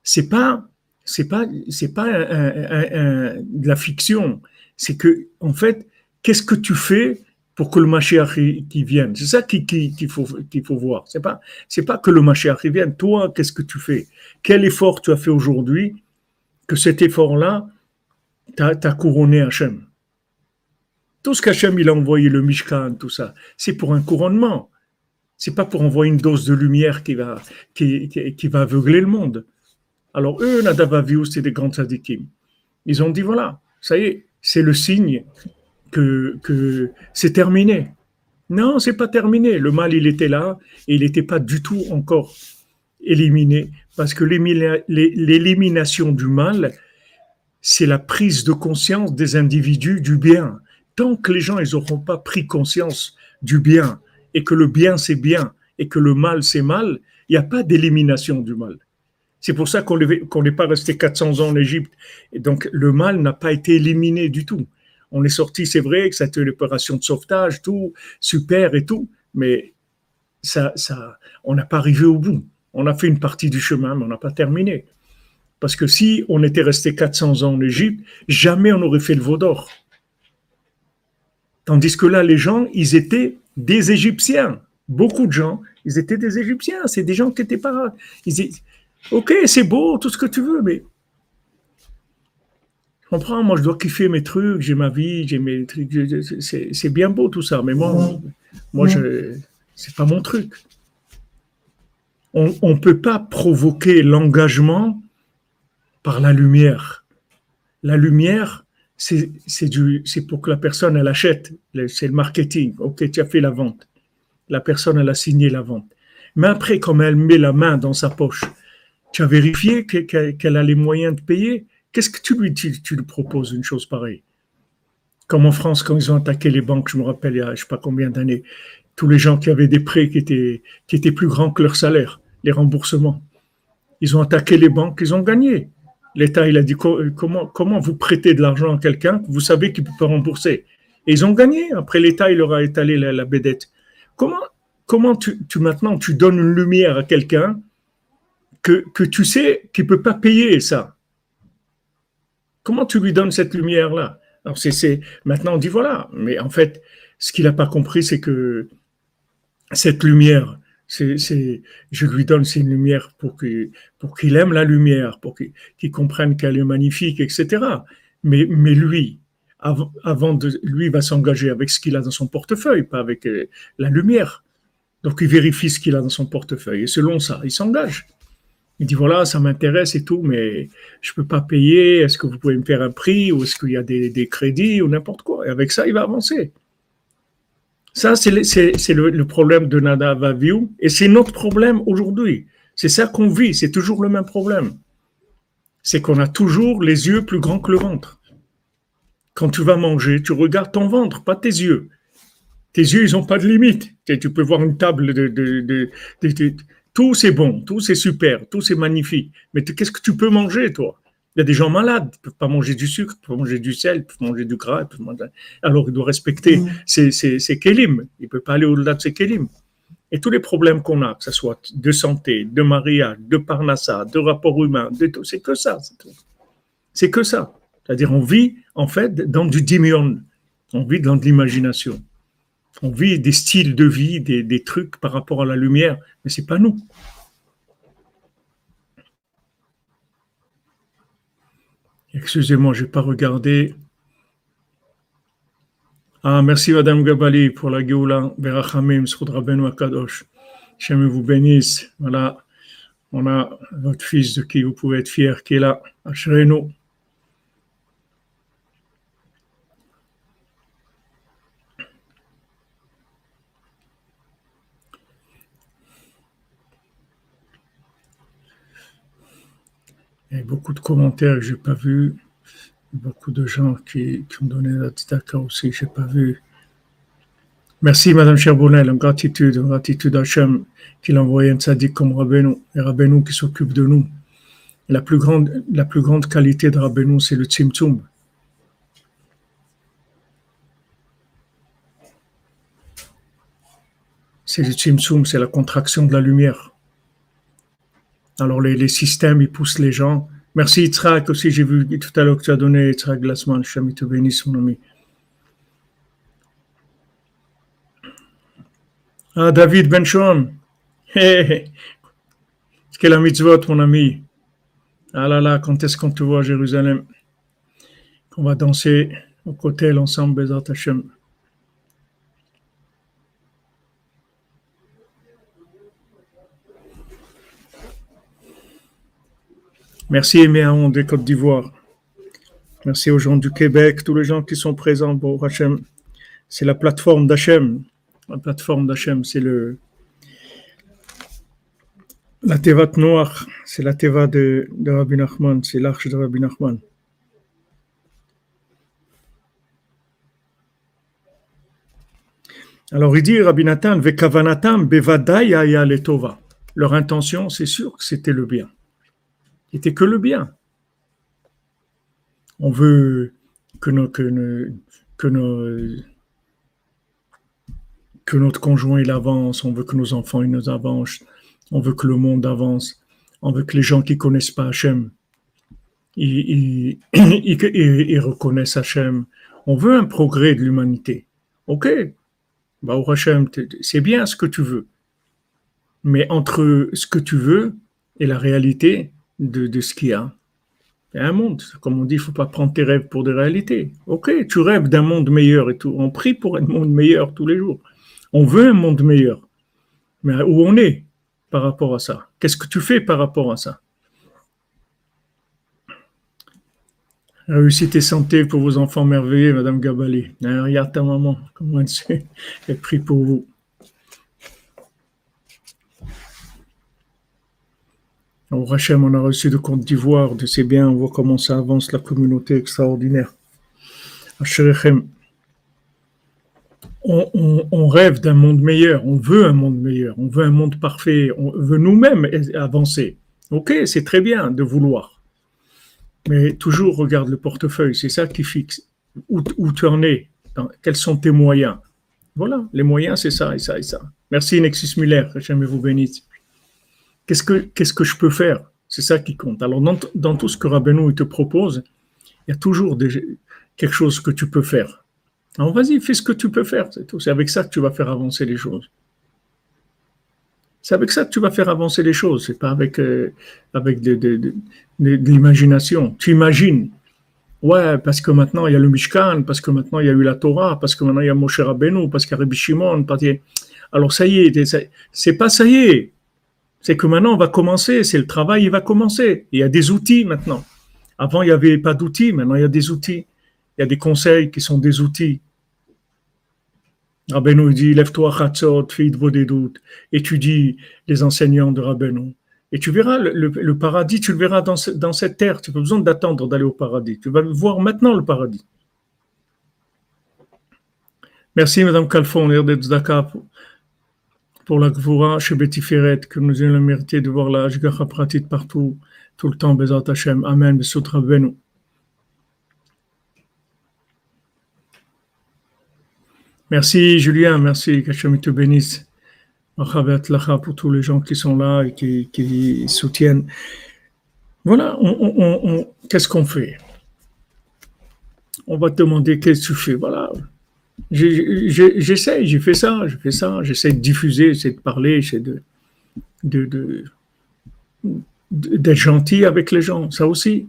c'est pas c'est pas c'est pas de la fiction. C'est que en fait, qu'est-ce que tu fais pour que le Mashiach qui vienne? C'est ça qu'il qui, faut qu'il faut voir. C'est pas c'est pas que le Mashiach vienne. Toi, qu'est-ce que tu fais? Quel effort tu as fait aujourd'hui Que cet effort-là t'a couronné Hachem? Tout ce qu'Hachem il a envoyé le Mishkan, tout ça, c'est pour un couronnement. C'est pas pour envoyer une dose de lumière qui va qui va aveugler le monde. Alors eux, Nadavaviou, c'est des grands tzadikim. Ils ont dit, voilà, ça y est, c'est le signe que, que c'est terminé. Non, c'est pas terminé. Le mal, il était là et il n'était pas du tout encore éliminé parce que l'élimination du mal, c'est la prise de conscience des individus du bien. Tant que les gens ils n'auront pas pris conscience du bien et que le bien c'est bien et que le mal c'est mal, il n'y a pas d'élimination du mal. C'est pour ça qu'on n'est pas resté 400 ans en Égypte. Donc, le mal n'a pas été éliminé du tout. On est sorti, c'est vrai que ça a été une opération de sauvetage, tout, super et tout, mais ça, on n'a pas arrivé au bout. On a fait une partie du chemin, mais on n'a pas terminé. Parce que si on était resté 400 ans en Égypte, jamais on n'aurait fait le veau d'or. Tandis que là, les gens, ils étaient des Égyptiens. Beaucoup de gens, ils étaient des Égyptiens. C'est des gens qui n'étaient pas. Ok, c'est beau, tout ce que tu veux, mais. Je comprends, moi je dois kiffer mes trucs, j'ai ma vie, j'ai mes trucs. C'est bien beau tout ça, mais moi, moi je, c'est pas mon truc. On ne peut pas provoquer l'engagement par la lumière. La lumière, c'est pour que la personne, elle achète. C'est le marketing. Ok, tu as fait la vente. La personne, elle a signé la vente. Mais après, comme elle met la main dans sa poche, tu as vérifié qu'elle a les moyens de payer Qu'est-ce que tu lui, tu, lui proposes une chose pareille? Comme en France, quand ils ont attaqué les banques, je me rappelle il y a je ne sais pas combien d'années, tous les gens qui avaient des prêts qui étaient, plus grands que leur salaire, les remboursements. Ils ont attaqué les banques, ils ont gagné. L'État, il a dit comment, vous prêtez de l'argent à quelqu'un que vous savez qu'il ne peut pas rembourser? Et ils ont gagné. Après, l'État, il leur a étalé la, la bédette. Comment, tu, tu, maintenant, tu donnes une lumière à quelqu'un que, tu sais qu'il ne peut pas payer ça. Comment tu lui donnes cette lumière-là? Alors c'est, maintenant on dit voilà, mais en fait, ce qu'il n'a pas compris, c'est que cette lumière, c'est, je lui donne cette lumière pour qu'il, pour qu'il aime la lumière, pour qu'il, comprenne qu'elle est magnifique, etc. Mais, mais lui, avant, de, lui va s'engager avec ce qu'il a dans son portefeuille, pas avec euh, la lumière. Donc il vérifie ce qu'il a dans son portefeuille et selon ça, il s'engage. Il dit voilà, ça m'intéresse et tout, mais je ne peux pas payer. Est-ce que vous pouvez me faire un prix ou est-ce qu'il y a des, crédits ou n'importe quoi? Et avec ça, il va avancer. Ça, c'est le, problème de Nada Vaviu et c'est notre problème aujourd'hui. C'est ça qu'on vit, c'est toujours le même problème. C'est qu'on a toujours les yeux plus grands que le ventre. Quand tu vas manger, tu regardes ton ventre, pas tes yeux. Tes yeux, ils n'ont pas de limite. Tu peux voir une table de, de tout c'est bon, tout c'est super, tout c'est magnifique. Mais qu'est-ce que tu peux manger, toi? Il y a des gens malades, ils ne peuvent pas manger du sucre, ils peuvent manger du sel, ils peuvent manger du gras. Alors il doit respecter mmh. ses, kélim. Il ne peut pas aller au-delà de ses kélim. Et tous les problèmes qu'on a, que ce soit de santé, de mariage, de parnassa, de rapport humain, de tout, c'est que ça. C'est que ça. C'est-à-dire on vit en fait dans du dimion. On vit dans de l'imagination. On vit des styles de vie, des, trucs par rapport à la lumière, mais c'est pas nous. Excusez-moi, je n'ai pas regardé. Ah, merci Madame Gabali pour la Géoula, Berachamim, Soudra Benoît Kadosh. Vous bénisse. Voilà, on a votre fils de qui vous pouvez être fier, qui est là, à Il y a beaucoup de commentaires que je n'ai pas vus. Beaucoup de gens qui, ont donné la tzedaka aussi, je n'ai pas vu. Merci, Madame Cherbonnel, en gratitude, en gratitude à Hachem qu'il a envoyé un tzaddik comme Rabbeinu, et Rabbeinu qui s'occupe de nous. La plus grande, la plus grande qualité de Rabbeinu, c'est le tzimtzum. C'est le tzimtzum, c'est la contraction de la lumière. Alors les, systèmes, ils poussent les gens. Merci Yitzhak aussi, j'ai vu tout à l'heure que tu as donné Yitzhak Glassman, Chami te bénisse mon ami. Ah, David Benchon. Hey, Quelle la mitzvot, mon ami. Ah là là, quand est-ce qu'on te voit Jérusalem? Qu'on va danser au côté ensemble, Bezat Hashem. Merci Eméaon des Côte d'Ivoire. Merci aux gens du Québec, tous les gens qui sont présents pour Hachem. C'est la plateforme d'Hachem. La plateforme d'Hachem, c'est le la Teva noire, c'est la Teva de, de Rabbi Nachman, c'est l'arche de Rabbi Nachman. Alors il dit Rabbi Nathan, Vekavanatam bevadaya letova. Leur intention, c'est sûr que c'était le bien n'était que le bien. On veut que, notre conjoint avance, on veut que nos enfants ils nous avancent, on veut que le monde avance, on veut que les gens qui connaissent pas Hachem, ils, reconnaissent Hachem. On veut un progrès de l'humanité. Ok, bah, Hachem, c'est bien ce que tu veux. Mais entre ce que tu veux et la réalité, de, ce qu'il y a. Il y a un monde. Comme on dit, il ne faut pas prendre tes rêves pour des réalités. Ok, tu rêves d'un monde meilleur et tout. On prie pour un monde meilleur tous les jours. On veut un monde meilleur. Mais où on est par rapport à ça? Qu'est-ce que tu fais par rapport à ça? Réussite et santé pour vos enfants merveilleux, Madame Gabali. Regarde ta maman, comment elle, elle prie pour vous. Au Rachem, on a reçu de Côte d'Ivoire, de ces biens, on voit comment ça avance la communauté extraordinaire. On, on, rêve d'un monde meilleur, on veut un monde meilleur, on veut un monde parfait, on veut nous-mêmes avancer. Ok, c'est très bien de vouloir. Mais toujours regarde le portefeuille, c'est ça qui fixe. Où, où tu en es, quels sont tes moyens. Voilà, les moyens, c'est ça et ça et ça. Merci Nexus Muller, que vous bénisse. Qu'est-ce que, qu'est-ce que je peux faire? C'est ça qui compte. Alors, dans, tout ce que Rabbeinu te propose, il y a toujours quelque chose que tu peux faire. Alors, vas-y, fais ce que tu peux faire, c'est tout. C'est avec ça que tu vas faire avancer les choses. C'est avec ça que tu vas faire avancer les choses. C'est pas avec, euh, avec de, de, l'imagination. Tu imagines. Ouais, parce que maintenant il y a le Mishkan, parce que maintenant il y a eu la Torah, parce que maintenant il y a Moshe Rabbeinu, parce qu'il y a Rabbi Shimon. Alors ça y est, c'est pas ça y est c'est que maintenant on va commencer, c'est le travail, il va commencer. Il y a des outils maintenant. Avant, il n'y avait pas d'outils, maintenant il y a des outils. Il y a des conseils qui sont des outils. Rabbeinu dit, lève-toi, Chatzot, fais des doutes, étudie les enseignants de Rabbeinu. Et tu verras le, paradis, tu le verras dans, cette terre. Tu n'as pas besoin d'attendre d'aller au paradis. Tu vas voir maintenant le paradis. Merci, Madame Calfon, Erdetzdaka, pour la Gvura chez Betiferet, que nous ayons la mérité de voir la Ashgacha Pratit partout, tout le temps, Bezat. Amen, Besutra Benu. Merci Julien, merci, qu'Hachem te bénisse. pour tous les gens qui sont là et qui, soutiennent. Voilà, qu'est-ce qu'on fait? On va te demander qu'est-ce que tu fais. Voilà, J'essaie, j'ai fait ça, je fais ça, j'essaie de diffuser, j'essaie de parler, j'essaie de, de, d'être gentil avec les gens, ça aussi.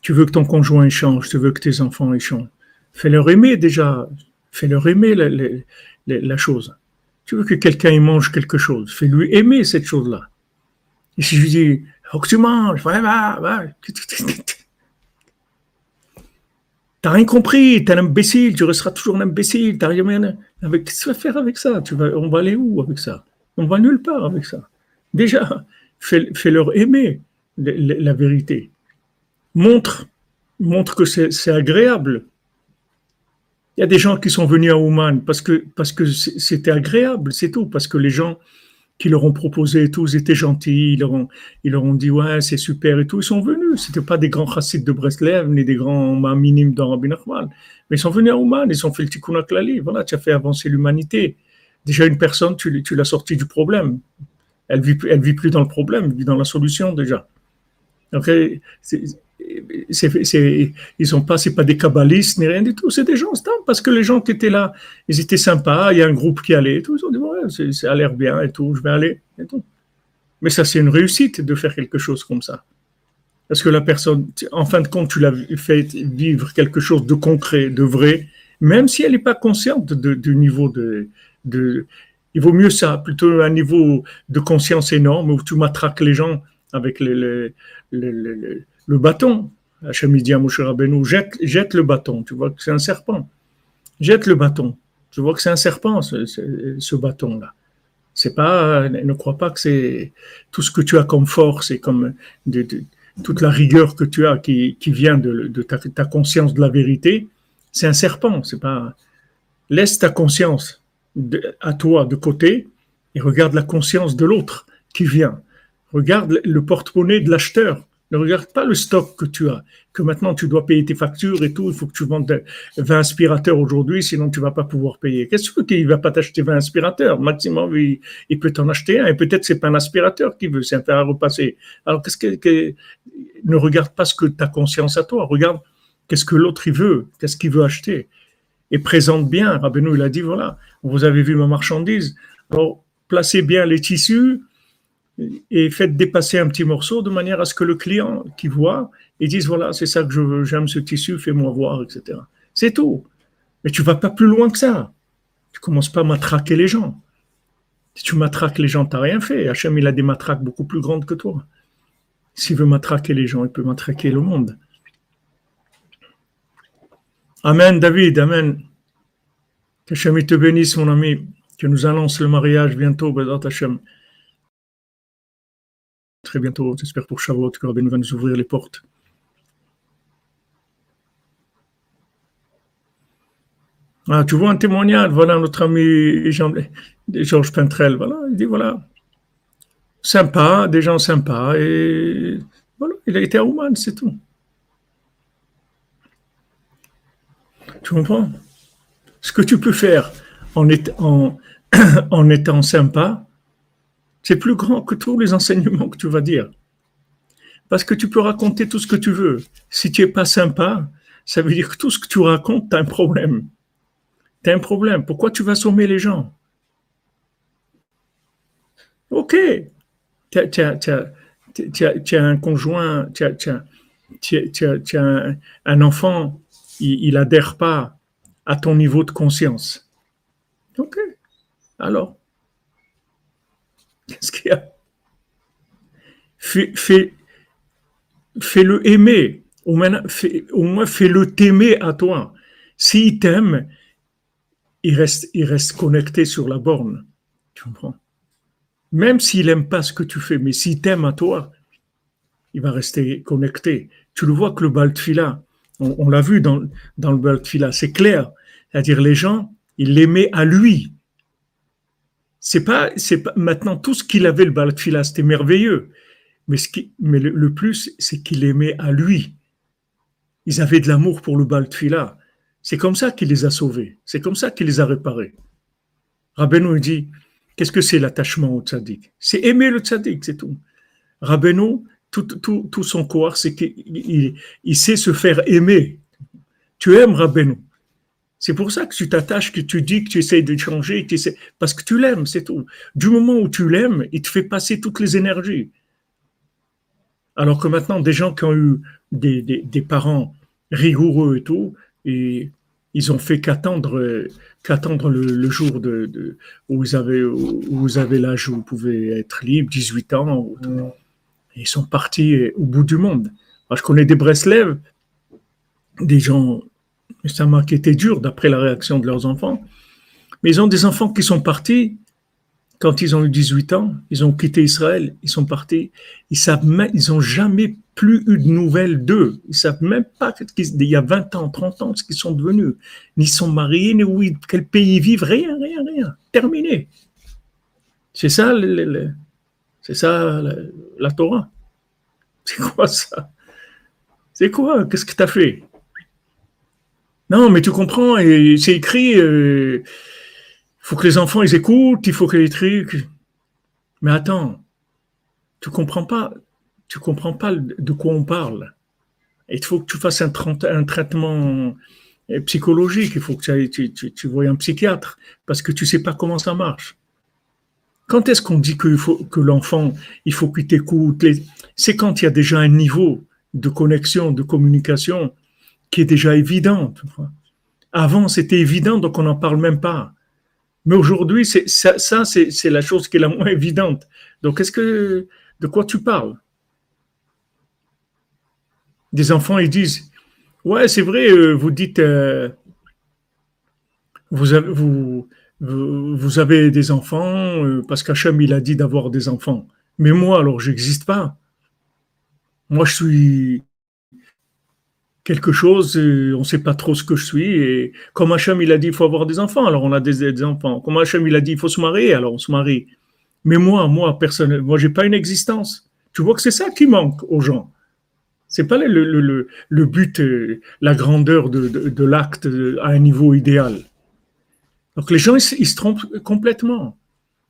Tu veux que ton conjoint change, tu veux que tes enfants changent. Fais-leur aimer déjà, fais-leur aimer la, chose. Tu veux que quelqu'un mange quelque chose, fais-lui aimer cette chose-là. Et si je lui dis, faut que tu manges, va, va, va. T'as rien compris, t'es un imbécile, tu resteras toujours un imbécile, t'as rien avec, qu'est-ce que tu vas faire avec ça? Tu vas, on va aller où avec ça? On va nulle part avec ça. Déjà, fais-leur aimer la, vérité. Montre, montre que c'est agréable. Il y a des gens qui sont venus à Ouman parce que parce que c'était agréable, c'est tout, parce que les gens qui leur ont proposé et tout, ils étaient gentils, ils leur ont, ils leur ont dit ouais c'est super et tout, ils sont venus. C'était pas des grands chassides de Breslev ni des grands minimes dans Rabbi Nachman, mais ils sont venus à Ouman, ils ont fait le tikkun klali. Voilà, tu as fait avancer l'humanité. Déjà une personne, tu, l'as sortie du problème. Elle vit, elle vit plus dans le problème, elle vit dans la solution déjà. Donc, c'est, ils sont pas, c'est pas des kabbalistes ni rien du tout, c'est des gens parce que les gens qui étaient là, ils étaient sympas, il y a un groupe qui allait et tout, ils ont dit ouais, ça a l'air bien et tout, je vais aller et tout. Mais ça, c'est une réussite de faire quelque chose comme ça. Parce que la personne, en fin de compte, tu l'as fait vivre quelque chose de concret, de vrai, même si elle n'est pas consciente du niveau de, Il vaut mieux ça, plutôt un niveau de conscience énorme où tu matraques les gens avec le, le, le bâton. Hachem dit à Moshe jette, le bâton, tu vois que c'est un serpent. Jette le bâton. Tu vois que c'est un serpent, ce, bâton-là. C'est pas, ne crois pas que c'est tout ce que tu as comme force et comme toute la rigueur que tu as qui, vient de, ta, conscience de la vérité. C'est un serpent, c'est pas. Laisse ta conscience à toi de côté et regarde la conscience de l'autre qui vient. Regarde le porte-monnaie de l'acheteur ne regarde pas le stock que tu as, que maintenant tu dois payer tes factures et tout. Il faut que tu vendes 20 aspirateurs aujourd'hui, sinon tu vas pas pouvoir payer. Qu'est-ce que qu'il va pas t'acheter 20 aspirateurs? Maximum, il, peut t'en acheter un. Et peut-être c'est pas un aspirateur qu'il veut, c'est un fer à repasser. Alors qu'est-ce que, ne regarde pas ce que ta conscience à toi. Regarde qu'est-ce que l'autre il veut, qu'est-ce qu'il veut acheter. Et présente bien. Rabbeinu il a dit voilà, vous avez vu ma marchandise. Alors placez bien les tissus et faites dépasser un petit morceau de manière à ce que le client qui voit, il dise voilà, c'est ça que je veux, j'aime ce tissu, fais-moi voir, etc. C'est tout. Mais tu vas pas plus loin que ça. Tu commences pas à matraquer les gens. Si tu matraques les gens, tu n'as rien fait. Hachem, il a des matraques beaucoup plus grandes que toi. S'il veut matraquer les gens, il peut matraquer le monde. Amen, David, Amen. Que Hachem te bénisse, mon ami. Que nous annonce le mariage bientôt, Bézat Hachem très bientôt, j'espère pour Shavuot, que Rabbeinu va nous ouvrir les portes. Ah, tu vois un témoignage, voilà notre ami Georges Pintrel, voilà, il dit voilà, sympa, des gens sympas, et voilà, il a été à Ouman, c'est tout. Tu comprends? Ce que tu peux faire en étant sympa, c'est plus grand que tous les enseignements que tu vas dire. Parce que tu peux raconter tout ce que tu veux. Si tu n'es pas sympa, ça veut dire que tout ce que tu racontes, tu as un problème. Tu as un problème. Pourquoi tu vas sommer les gens? Ok. Tu as, un conjoint, tu as, un, enfant, il n'adhère pas à ton niveau de conscience. Ok. Alors, Qu'est-ce qu'il y a? Fais, le aimer, au moins, fais-le t'aimer à toi. S'il t'aime, il reste, il reste connecté sur la borne. Tu comprends? Même s'il n'aime pas ce que tu fais, mais s'il t'aime à toi, il va rester connecté. Tu le vois que le Baltfila, on, on l'a vu dans, le Baltfila, c'est clair. C'est-à-dire les gens, ils l'aimaient à lui c'est pas, c'est maintenant tout ce qu'il avait le Baltfila, c'était merveilleux. Mais, ce qui, mais le, plus, c'est qu'il aimait à lui. Ils avaient de l'amour pour le Baltfila. C'est comme ça qu'il les a sauvés. C'est comme ça qu'il les a réparés. Rabbeinu dit, qu'est-ce que c'est l'attachement au tzaddik? C'est aimer le tzaddik, c'est tout. Rabbeinu, tout, tout, son corps, c'est qu'il il, sait se faire aimer. Tu aimes Rabbeinu. C'est pour ça que tu t'attaches, que tu dis que tu essaies de changer, parce que tu l'aimes, c'est tout. Du moment où tu l'aimes, il te fait passer toutes les énergies. Alors que maintenant, des gens qui ont eu des, parents rigoureux et tout, et ils ont fait qu'attendre qu'attendre le, jour de, où vous avez où vous avez l'âge où vous pouvez être libre, 18 ans. ils sont partis au bout du monde. je connais des Breslev, des gens, ça m'a été dur d'après la réaction de leurs enfants, mais ils ont des enfants qui sont partis quand ils ont eu 18 ans, ils ont quitté Israël, ils sont partis, ils savent même, ils ont jamais plus eu de nouvelles d'eux. Ils savent même pas il y a 20 ans, 30 ans, ce qu'ils sont devenus. Ni sont mariés, ni où, quel pays ils vivent, rien, rien, rien. Terminé. C'est ça, c'est ça la, Torah. C'est quoi ça? C'est quoi? Qu'est-ce que tu as fait? Non, mais tu comprends, et c'est écrit. Euh, il faut que les enfants ils écoutent, il faut que les trucs. Mais attends, tu comprends pas, tu comprends pas de quoi on parle. il faut que tu fasses un, traitement euh, psychologique. Il faut que tu, vois un psychiatre parce que tu sais pas comment ça marche. Quand est-ce qu'on dit que l'enfant, il faut qu'il t'écoute? C'est quand il y a déjà un niveau de connexion, de communication qui est déjà évident. Avant, c'était évident, donc on n'en parle même pas. Mais aujourd'hui, ça, ça c'est, la chose qui est la moins évidente. Donc, est-ce que, de quoi tu parles? Des enfants, ils disent, ouais, c'est vrai, euh, vous dites, euh, vous, avez, vous, vous avez des enfants euh, parce qu'Hachem, il a dit d'avoir des enfants. Mais moi, alors, j'existe pas. Moi, je suis quelque chose, on ne sait pas trop ce que je suis. Et comme Hachem, il a dit, il faut avoir des enfants, alors on a des, enfants. Comme Hachem, il a dit, il faut se marier, alors on se marie. Mais moi, moi, personnellement, moi, j'ai pas une existence. Tu vois que c'est ça qui manque aux gens. C'est pas le, le, le, but, euh, la grandeur de, de, l'acte à un niveau idéal. Donc les gens, ils, se trompent complètement.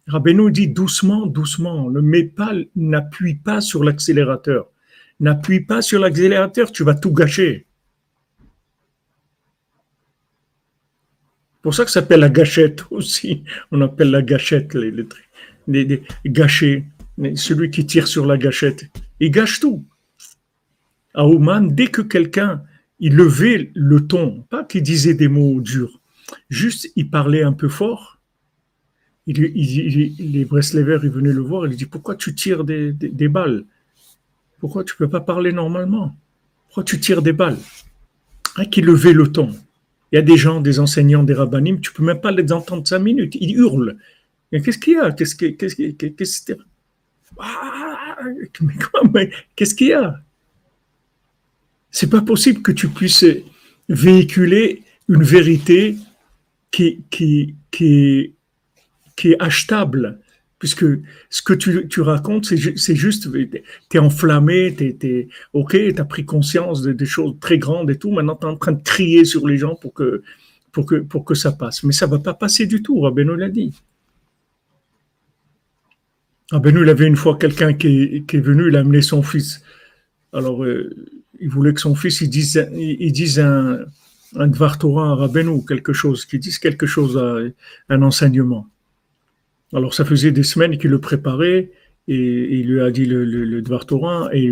Rabbeinu dit doucement, doucement, ne mets pas, n'appuie pas sur l'accélérateur. N'appuie pas sur l'accélérateur, tu vas tout gâcher. Pour ça que ça s'appelle la gâchette aussi. On appelle la gâchette les, les, gâchés. Celui qui tire sur la gâchette, il gâche tout. À Oman, dès que quelqu'un il levait le ton, pas qu'il disait des mots durs, juste il parlait un peu fort. Les Breslevers, ils venaient le voir, il dit Pourquoi tu tires des balles? Pourquoi tu ne peux pas parler normalement? Pourquoi tu tires des balles? Hein, Qui levait le ton. Il y a des gens, des enseignants, des rabbinim, tu ne peux même pas les entendre cinq minutes. Ils hurlent. Qu'est-ce qu'il y a? Qu'est-ce qu'il qu'est-ce, ah, qu'est-ce qu'il y a? C'est pas possible que tu puisses véhiculer une vérité qui, qui est achetable puisque ce que tu, racontes, c'est juste, tu es enflammé, tu es, ok, tu as pris conscience de, des choses très grandes et tout, maintenant tu es en train de crier sur les gens pour que, ça passe. Mais ça ne va pas passer du tout, Rabbeinu l'a dit. Rabbeinu, il avait une fois quelqu'un qui, est venu, il a amené son fils. Alors, euh, il voulait que son fils, il dise, un, un à Rabbeinu, quelque chose, qu'il dise quelque chose, à, un enseignement. Alors ça faisait des semaines qu'il le préparait et, il lui a dit le, le, Dvar Torah et,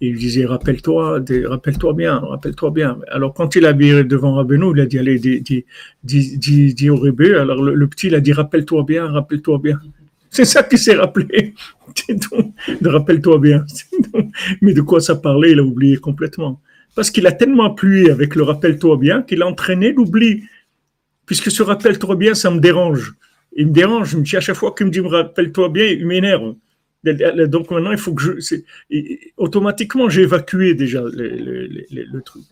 il disait rappelle-toi, rappelle-toi bien, rappelle-toi bien. Alors quand il a mis devant Rabbeinu, il a dit allez, dis, dis, dis, au Rebbe. Alors le, petit il a dit rappelle-toi bien, rappelle-toi bien. C'est ça qu'il s'est rappelé. de rappelle-toi bien. Mais de quoi ça parlait, il a oublié complètement. Parce qu'il a tellement appuyé avec le rappelle-toi bien qu'il a entraîné l'oubli. Puisque ce rappelle-toi bien, ça me dérange il me dérange. Je me dis à chaque fois qu'il me dit rappelle-toi bien, il m'énerve. Donc maintenant, il faut que je. Automatiquement, j'ai évacué déjà le, truc.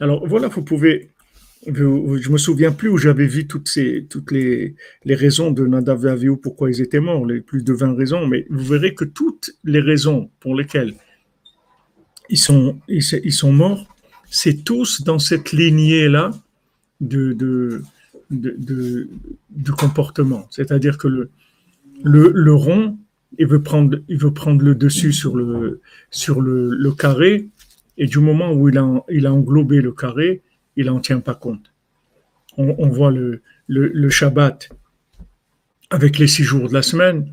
Alors voilà, vous pouvez. Je me souviens plus où j'avais vu toutes, ces, toutes les, raisons de Nadav et pourquoi ils étaient morts, les plus de 20 raisons, mais vous verrez que toutes les raisons pour lesquelles ils sont, ils, sont morts, c'est tous dans cette lignée-là de, de, de, de, comportement. C'est-à-dire que le, le, rond, il veut, prendre, il veut prendre le dessus sur le, sur le, carré, et du moment où il a, il a englobé le carré, il n'en tient pas compte. On, voit le, le, Shabbat avec les six jours de la semaine,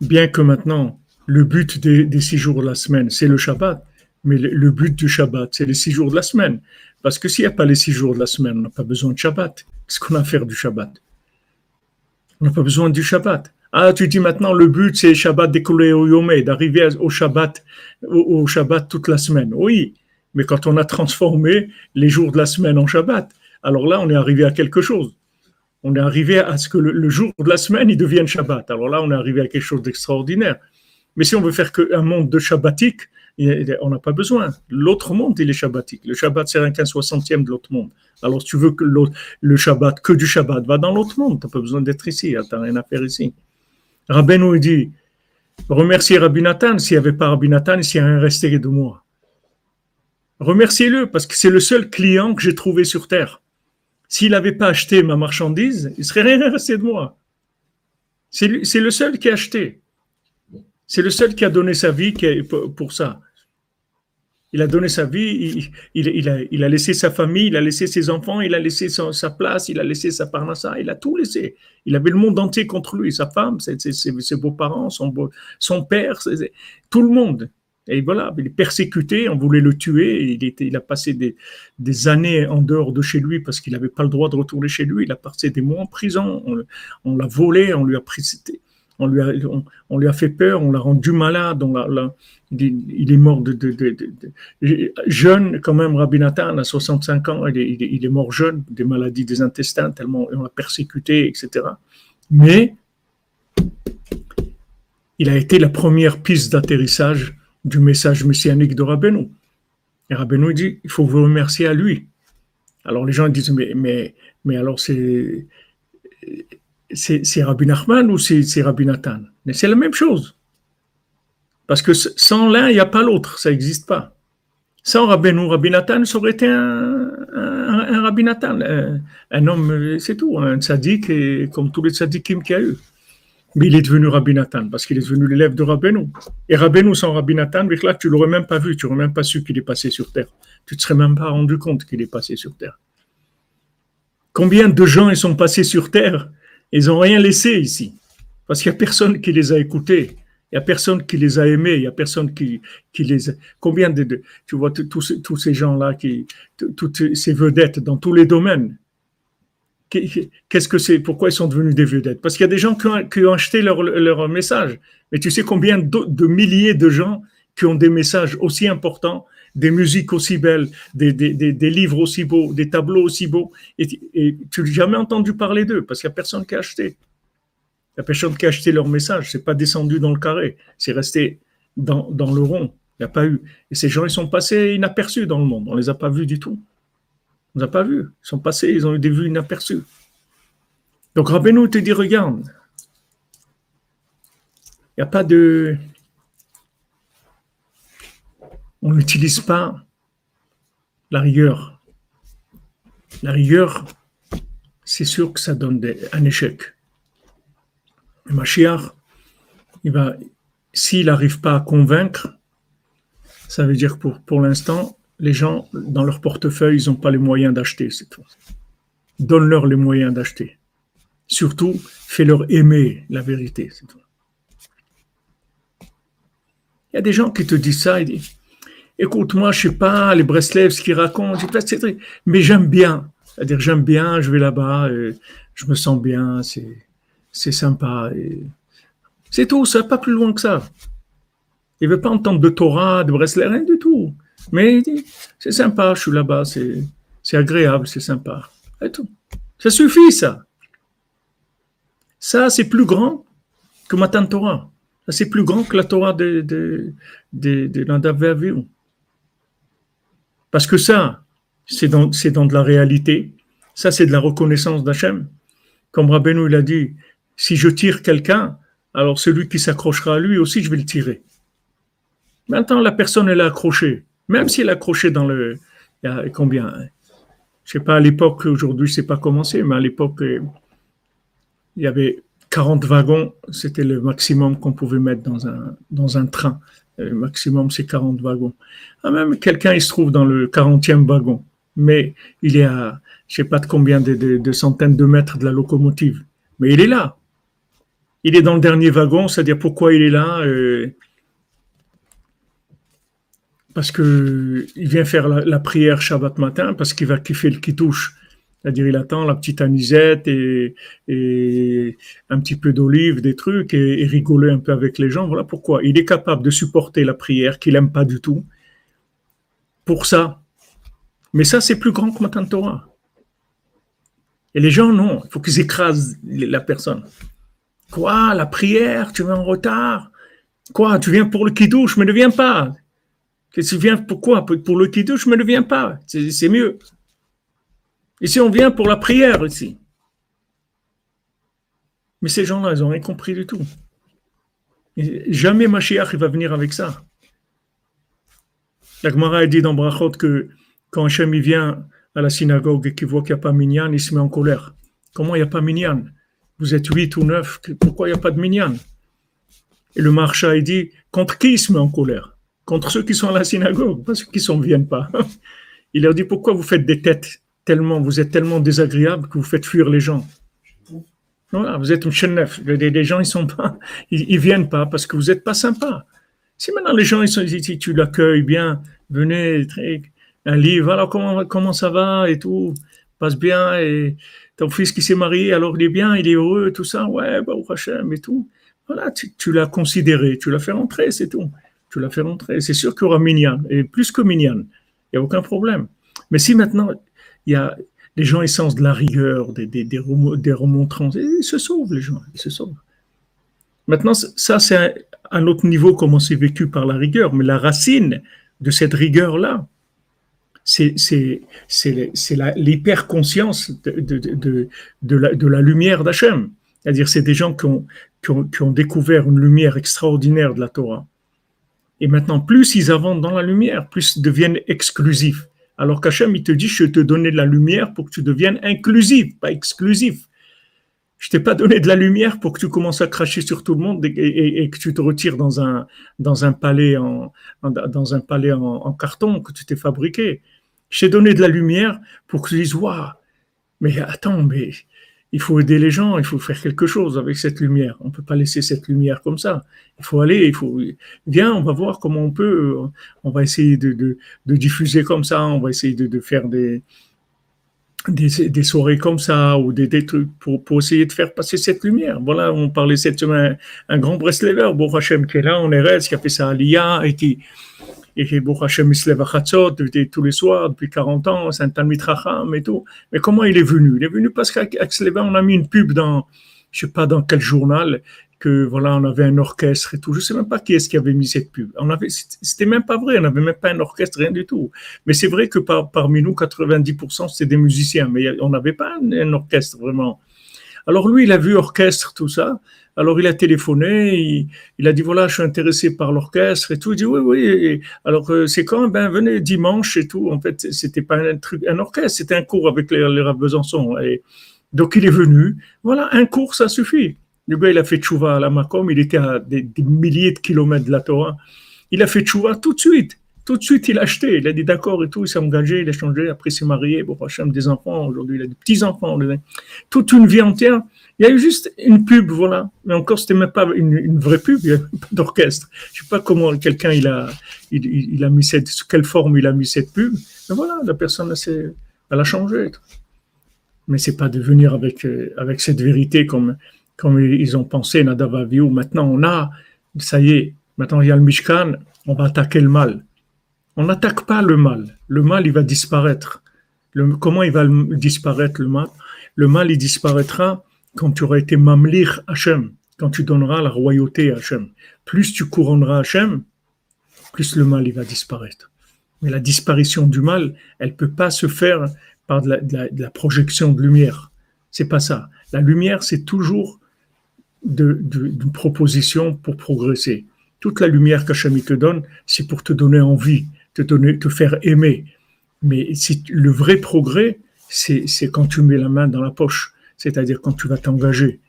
bien que maintenant, le but des, six jours de la semaine, c'est le Shabbat, mais le, but du Shabbat, c'est les six jours de la semaine. Parce que s'il n'y a pas les six jours de la semaine, on n'a pas besoin de Shabbat. Qu'est-ce qu'on a à faire du Shabbat On n'a pas besoin du Shabbat. Ah, tu dis maintenant le but c'est Shabbat décoller au Yomé, d'arriver au Shabbat, au, Shabbat toute la semaine. Oui, mais quand on a transformé les jours de la semaine en Shabbat, alors là on est arrivé à quelque chose. On est arrivé à ce que le, jour de la semaine il devienne Shabbat. Alors là on est arrivé à quelque chose d'extraordinaire. Mais si on veut faire qu'un monde de Shabbatique, on n'a pas besoin. L'autre monde, il est Shabbatique. Le Shabbat, c'est un 15 soixantième de l'autre monde. Alors, si tu veux que le Shabbat, que du Shabbat, va dans l'autre monde. Tu n'as pas besoin d'être ici. Tu n'as rien à faire ici. Rabbeinu dit, remerciez Rabbi Nathan, s'il n'y avait pas Rabbi Nathan, s'il n'y a rien resté de moi. Remerciez-le parce que c'est le seul client que j'ai trouvé sur terre. S'il n'avait pas acheté ma marchandise, il serait rien resté de moi. C'est le seul qui a acheté. C'est le seul qui a donné sa vie pour ça. Il a donné sa vie, il, a, laissé sa famille, il a laissé ses enfants, il a laissé sa place, il a laissé sa parnassa, il a tout laissé. Il avait le monde entier contre lui, sa femme, ses, beaux-parents, son, père, tout le monde. Et voilà, il est persécuté, on voulait le tuer, il, il a passé des, années en dehors de chez lui parce qu'il n'avait pas le droit de retourner chez lui, il a passé des mois en prison, on, l'a volé, on lui a pris on lui a, on, fait peur, on l'a rendu malade, il, est mort de, jeune quand même, Rabbi Nathan, à 65 ans, il est, mort jeune, des maladies des intestins, tellement on l'a persécuté, etc. Mais il a été la première piste d'atterrissage du message messianique de Rabbeinu. Et Rabbeinu dit, il faut vous remercier à lui. Alors les gens disent, mais alors c'est c'est Rabbi Nachman ou c'est Rabbi Nathan? Mais c'est la même chose. Parce que sans l'un, il n'y a pas l'autre, ça n'existe pas. Sans Rabbi ou Rabbi Nathan, ça aurait été un, un, Rabbi Nathan, un, homme, c'est tout, un sadique, comme tous les sadikim qu'il y a eu. Mais il est devenu Rabbi Nathan, parce qu'il est devenu l'élève de Rabbeinu. Et Rabbeinu sans Rabbi Nathan, là, tu l'aurais même pas vu, tu n'aurais même pas su qu'il est passé sur terre. Tu ne te serais même pas rendu compte qu'il est passé sur terre. Combien de gens ils sont passés sur terre ils n'ont rien laissé ici. Parce qu'il n'y a personne qui les a écoutés. Il n'y a personne qui les a aimés. Il n'y a personne qui, qui les a... Combien de, tu vois, tous, ces gens-là, qui, toutes ces vedettes dans tous les domaines. Qu'est-ce que c'est? Pourquoi ils sont devenus des vedettes? Parce qu'il y a des gens qui ont, acheté leur, leur, message. Mais tu sais combien de, milliers de gens qui ont des messages aussi importants, des musiques aussi belles, des, des, des, livres aussi beaux, des tableaux aussi beaux, et, tu n'as jamais entendu parler d'eux parce qu'il n'y a personne qui a acheté. Il n'y a personne qui a acheté leur message, c'est pas descendu dans le carré, c'est resté dans, dans, le rond. Il n'y a pas eu. Et ces gens, ils sont passés inaperçus dans le monde, on ne les a pas vus du tout. On ne les a pas vus. Ils sont passés, ils ont eu des vues inaperçues. Donc Rabbeinu te dit, regarde, il n'y a pas de on n'utilise pas la rigueur. La rigueur, c'est sûr que ça donne un échec. Le il va, s'il n'arrive pas à convaincre, ça veut dire que pour, l'instant, les gens, dans leur portefeuille, ils n'ont pas les moyens d'acheter. Donne-leur les moyens d'acheter. Surtout, fais-leur aimer la vérité. Il y a des gens qui te disent ça, écoute, moi, je sais pas, les Breslev, ce qu'ils racontent, mais j'aime bien. C'est-à-dire, j'aime bien, je vais là-bas, je me sens bien, c'est, sympa. c'est tout, ça va pas plus loin que ça. Il veut pas entendre de Torah, de Breslev, rien du tout. Mais c'est sympa, je suis là-bas, c'est, agréable, c'est sympa. Et tout. Ça suffit, ça. Ça, c'est plus grand que Matan Torah. C'est plus grand que la Torah de, de, de, de, de parce que ça, c'est dans, de la réalité. Ça, c'est de la reconnaissance d'Hachem. Comme Rabbeinu l'a dit, si je tire quelqu'un, alors celui qui s'accrochera à lui aussi, je vais le tirer. Maintenant, la personne, elle est accrochée. Même si elle est accrochée dans le... Il y a combien Je sais pas, à l'époque, aujourd'hui, sais pas comment c'est, mais à l'époque, il y avait 40 wagons, c'était le maximum qu'on pouvait mettre dans un, dans un train. Le maximum, c'est 40 wagons. Ah, même quelqu'un, il se trouve dans le 40e wagon. mais il est à, je sais pas de combien de, centaines de mètres de la locomotive. Mais il est là. Il est dans le dernier wagon, c'est-à-dire pourquoi il est là euh, Parce que il vient faire la, prière Shabbat matin, parce qu'il va kiffer le touche. C'est-à-dire, il attend la petite anisette et, un petit peu d'olive, des trucs, et, rigoler un peu avec les gens. Voilà pourquoi. Il est capable de supporter la prière qu'il n'aime pas du tout. Pour ça. Mais ça, c'est plus grand que Matan Torah. Et les gens, non. Il faut qu'ils écrasent la personne. Quoi? La prière? Tu viens en retard? Quoi? Tu viens pour le kidouche, mais ne viens pas. Tu viens? Pourquoi? Pour le kidouche, mais ne viens pas. C'est mieux. Ici, on vient pour la prière, ici. Mais ces gens-là, ils n'ont rien compris du tout. jamais Mashiach va venir avec ça. La Gemara a dit dans Brachot que quand Hachem vient à la synagogue et qu'il voit qu'il n'y a pas Minyan, il se met en colère. Comment il n'y a pas Minyan? Vous êtes huit ou neuf, pourquoi il n'y a pas de Minyan? Et le marcha, il dit, contre qui il se met en colère? Contre ceux qui sont à la synagogue, pas ceux qui ne viennent pas. Il leur dit, pourquoi vous faites des têtes tellement, vous êtes tellement désagréable que vous faites fuir les gens. Voilà, vous êtes un chenef. Les, gens, ils sont pas, ils, viennent pas parce que vous n'êtes pas sympa. Si maintenant les gens, ils sont, si tu l'accueilles bien, venez, un livre, alors comment, comment ça va et tout, passe bien et ton fils qui s'est marié, alors il est bien, il est heureux, tout ça, ouais, bah, Hachem et tout. Voilà, tu, l'as considéré, tu l'as fait rentrer, c'est tout. Tu l'as fait rentrer. C'est sûr qu'il y aura Minyan, et plus que Minyan. Il n'y a aucun problème. Mais si maintenant, il y a les gens essence de la rigueur, des, des, des, remontrances. ils se sauvent, les gens, ils se sauvent. Maintenant, ça, c'est un, autre niveau, comment c'est vécu par la rigueur, mais la racine de cette rigueur-là, c'est l'hyper-conscience de, de, de, de, la, de la lumière d'Hachem. C'est-à-dire, c'est des gens qui ont, qui, ont, qui ont découvert une lumière extraordinaire de la Torah. Et maintenant, plus ils avancent dans la lumière, plus ils deviennent exclusifs. Alors qu'Hachem, il te dit, je te donner de la lumière pour que tu deviennes inclusif, pas exclusif. Je t'ai pas donné de la lumière pour que tu commences à cracher sur tout le monde et, que tu te retires dans un, dans un palais en, dans un palais en, carton que tu t'es fabriqué. Je t'ai donné de la lumière pour que tu dises, waouh, mais attends, mais il faut aider les gens, il faut faire quelque chose avec cette lumière. On ne peut pas laisser cette lumière comme ça. Il faut aller, il faut. Viens, on va voir comment on peut. On va essayer de, diffuser comme ça, on va essayer de, faire des, des, soirées comme ça ou des, trucs pour, essayer de faire passer cette lumière. Voilà, on parlait cette semaine, un grand Breslever, Bon Hachem, qui est là en RS, qui a fait ça à l'IA et qui et lève à tous les soirs, depuis 40 ans, un Talmid Racham et tout. Mais comment il est venu? Il est venu parce qu'à Sleva, on a mis une pub dans, je sais pas dans quel journal, que voilà, on avait un orchestre et tout. Je sais même pas qui est-ce qui avait mis cette pub. On avait, c'était même pas vrai. On n'avait même pas un orchestre, rien du tout. Mais c'est vrai que par, parmi nous, 90% c'était des musiciens, mais on n'avait pas un, orchestre vraiment. Alors lui, il a vu orchestre, tout ça. Alors il a téléphoné, il, a dit voilà, je suis intéressé par l'orchestre et tout. Il dit oui, oui. alors euh, c'est quand? Ben venez dimanche et tout. En fait, c'était pas un truc, un orchestre, c'était un cours avec les, les Besançon. Et donc il est venu. Voilà, un cours, ça suffit. Le gars, il a fait tchouva à la Macom, il était à des, milliers de kilomètres de la Torah. Il a fait tchouva tout de suite. Tout de suite, il a acheté. Il a dit d'accord et tout. Il s'est engagé, il a changé. Après, il s'est marié. Bon, Hachem, des enfants. Aujourd'hui, il a des petits-enfants. Toute une vie entière. Il y a eu juste une pub, voilà. Mais encore, c'était même pas une, vraie pub, il n'y a pas d'orchestre. Je sais pas comment quelqu'un il a, il, a mis cette, sous quelle forme il a mis cette pub. Mais voilà, la personne, elle, a changé. Mais c'est pas de venir avec, euh, avec cette vérité comme, comme ils ont pensé, Nadav Aviou. Maintenant, on a, ça y est, maintenant il y a le Mishkan, on va attaquer le mal. On n'attaque pas le mal. Le mal, il va disparaître. Comment il va disparaître le mal? Le mal, il disparaîtra quand tu auras été mamlir Hachem, quand tu donneras la royauté à Hachem, plus tu couronneras Hachem, plus le mal il va disparaître. Mais la disparition du mal, elle peut pas se faire par de la, projection de lumière. C'est pas ça. La lumière, c'est toujours de, une proposition pour progresser. Toute la lumière qu'Hachem te donne, c'est pour te donner envie, te, donner, te faire aimer. Mais le vrai progrès, c'est quand tu mets la main dans la poche c'est-à-dire quand tu vas t'engager.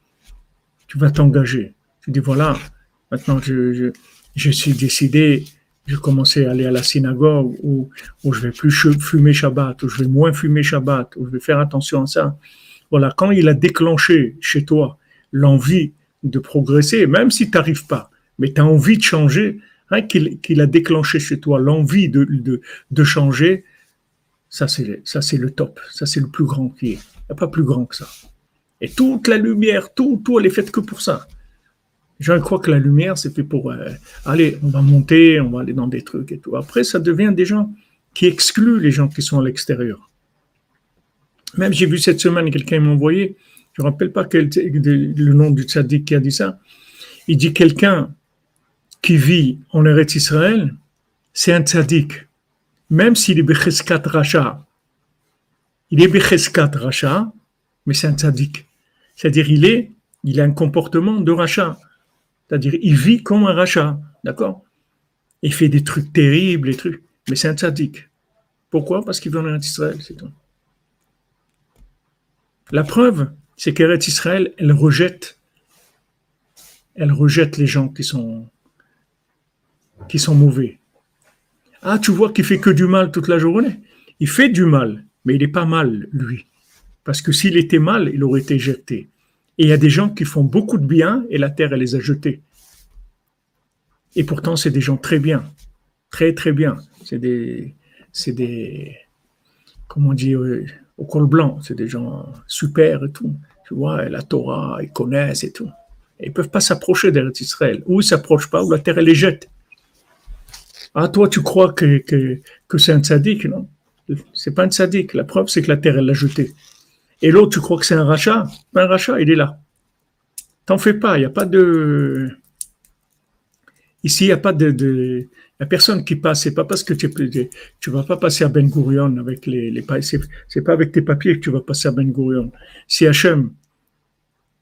Tu vas t'engager. Tu dis voilà, maintenant je, suis décidé je commençais à aller à la synagogue, ou, ou je vais plus fumer Shabbat, ou je vais moins fumer Shabbat, ou je vais faire attention à ça. Voilà, quand il a déclenché chez toi l'envie de progresser, même si tu n'arrives pas, mais tu as envie de changer, hein, qu'il a déclenché chez toi l'envie de, de, de, changer, ça c'est le top, ça c'est le plus grand qui est. Il n'y a pas plus grand que ça. Et toute la lumière, tout, tout, elle est faite que pour ça. Je crois que la lumière, c'est fait pour euh, allez, on va monter, on va aller dans des trucs et tout. Après, ça devient des gens qui excluent les gens qui sont à l'extérieur. Même j'ai vu cette semaine, quelqu'un m'a envoyé, je ne me rappelle pas quel, le nom du tzaddik qui a dit ça. Il dit quelqu'un qui vit en Eretz Israël, c'est un tzaddik. Même s'il est Becheskat Racha. Il est Becheskat Racha, mais c'est un tzaddik. C'est-à-dire, il est, il a un comportement de rachat. C'est-à-dire, il vit comme un rachat. D'accord? Il fait des trucs terribles, des trucs. Mais c'est un tzaddik. Pourquoi? Parce qu'il veut en Israël, c'est tout. La preuve, c'est qu'Eretz Israël, elle rejette, elle rejette les gens qui sont, qui sont mauvais. Ah, tu vois qu'il fait que du mal toute la journée? Il fait du mal, mais il n'est pas mal, lui. Parce que s'il était mal, il aurait été jeté. Et il y a des gens qui font beaucoup de bien et la terre, elle les a jetés. Et pourtant, c'est des gens très bien. Très, très bien. C'est des, c'est des, comment dire, au col blanc. C'est des gens super et tout. Tu vois, la Torah, ils connaissent et tout. ils ne peuvent pas s'approcher d'Eretz Israël. Ou ils ne s'approchent pas, ou la terre, elle les jette. Ah, toi, tu crois que, que, c'est un tzaddik, non C'est pas un tzaddik. La preuve, c'est que la terre, elle l'a jeté. Et l'autre, tu crois que c'est un rachat? Un rachat, il est là. T'en fais pas, il n'y a pas de. Ici, il n'y a pas de. de... Il n'y a personne qui passe. C'est pas parce que tu ne vas pas passer à Ben Gurion avec les, c'est pas avec tes papiers que tu vas passer à Ben Gurion. Si Hachem,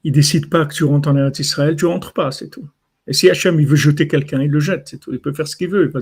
il décide pas que tu rentres en Eretz Israël, tu rentres pas, c'est tout. Et si Hachem, il veut jeter quelqu'un, il le jette, c'est tout. Il peut faire ce qu'il veut.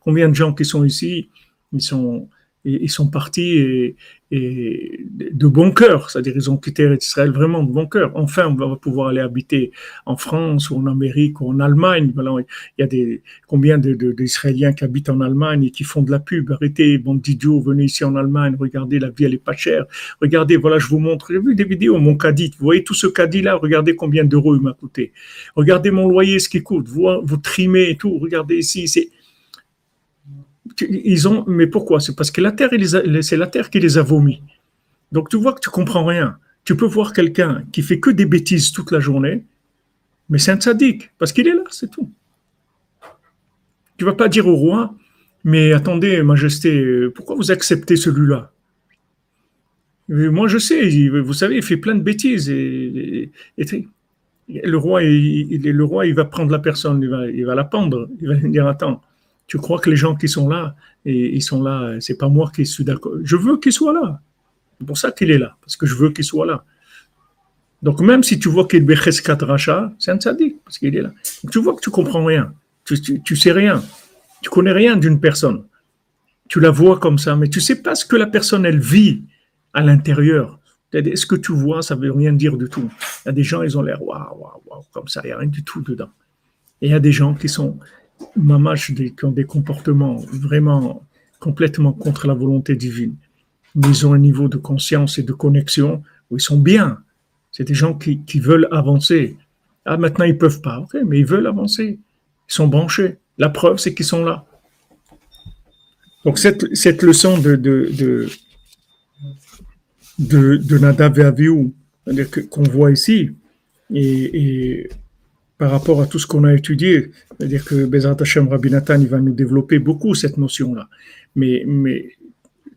combien de gens qui sont ici, ils sont, ils sont partis et, de bon cœur, c'est-à-dire ils ont quitté Israël vraiment de bon cœur. Enfin, on va pouvoir aller habiter en France ou en Amérique ou en Allemagne. Voilà, il y a des combien d'Israéliens de, qui habitent en Allemagne et qui font de la pub. Arrêtez, bon d'idiot, venez ici en Allemagne, regardez, la vie elle est pas chère. Regardez, voilà, je vous montre. J'ai vu des vidéos, mon caddie. Vous voyez tout ce caddie là, regardez combien d'euros il m'a coûté. Regardez mon loyer, ce qui coûte. Vous, vous trimez et tout. Regardez ici, c'est ils ont, mais pourquoi? C'est parce que la terre, c'est la terre qui les a vomis. Donc tu vois que tu comprends rien. Tu peux voir quelqu'un qui fait que des bêtises toute la journée, mais c'est un sadique parce qu'il est là, c'est tout. Tu vas pas dire au roi, mais attendez, Majesté, pourquoi vous acceptez celui-là? Moi, je sais, vous savez, il fait plein de bêtises et, le roi, il, va prendre la personne, il va, il va la pendre, il va dire attends tu crois que les gens qui sont là, et ils sont là, c'est pas moi qui suis d'accord. Je veux qu'ils soient là. C'est pour ça qu'il est là, parce que je veux qu'il soit là. Donc même si tu vois qu'il est rachats, c'est un sadique, parce qu'il est là. tu vois que tu comprends rien, tu, tu, sais rien, tu connais rien d'une personne. Tu la vois comme ça, mais tu sais pas ce que la personne, elle vit à l'intérieur. Ce que tu vois, ça veut rien dire du tout. Il y a des gens, ils ont l'air waouh, waouh, waouh, comme ça, il n'y a rien du tout dedans. Et il y a des gens qui sont, mamash qui ont des comportements vraiment complètement contre la volonté divine. Mais ils ont un niveau de conscience et de connexion où ils sont bien. C'est des gens qui, veulent avancer. Ah, maintenant, ils peuvent pas. Mais ils veulent avancer. Ils sont branchés. La preuve, c'est qu'ils sont là. Donc, cette, cette leçon de, de, de, de, de Nadav et qu'on voit ici, et par rapport à tout ce qu'on a étudié. C'est-à-dire que Bezrat Hashem Rabbi Nathan, il va nous développer beaucoup cette notion-là. Mais,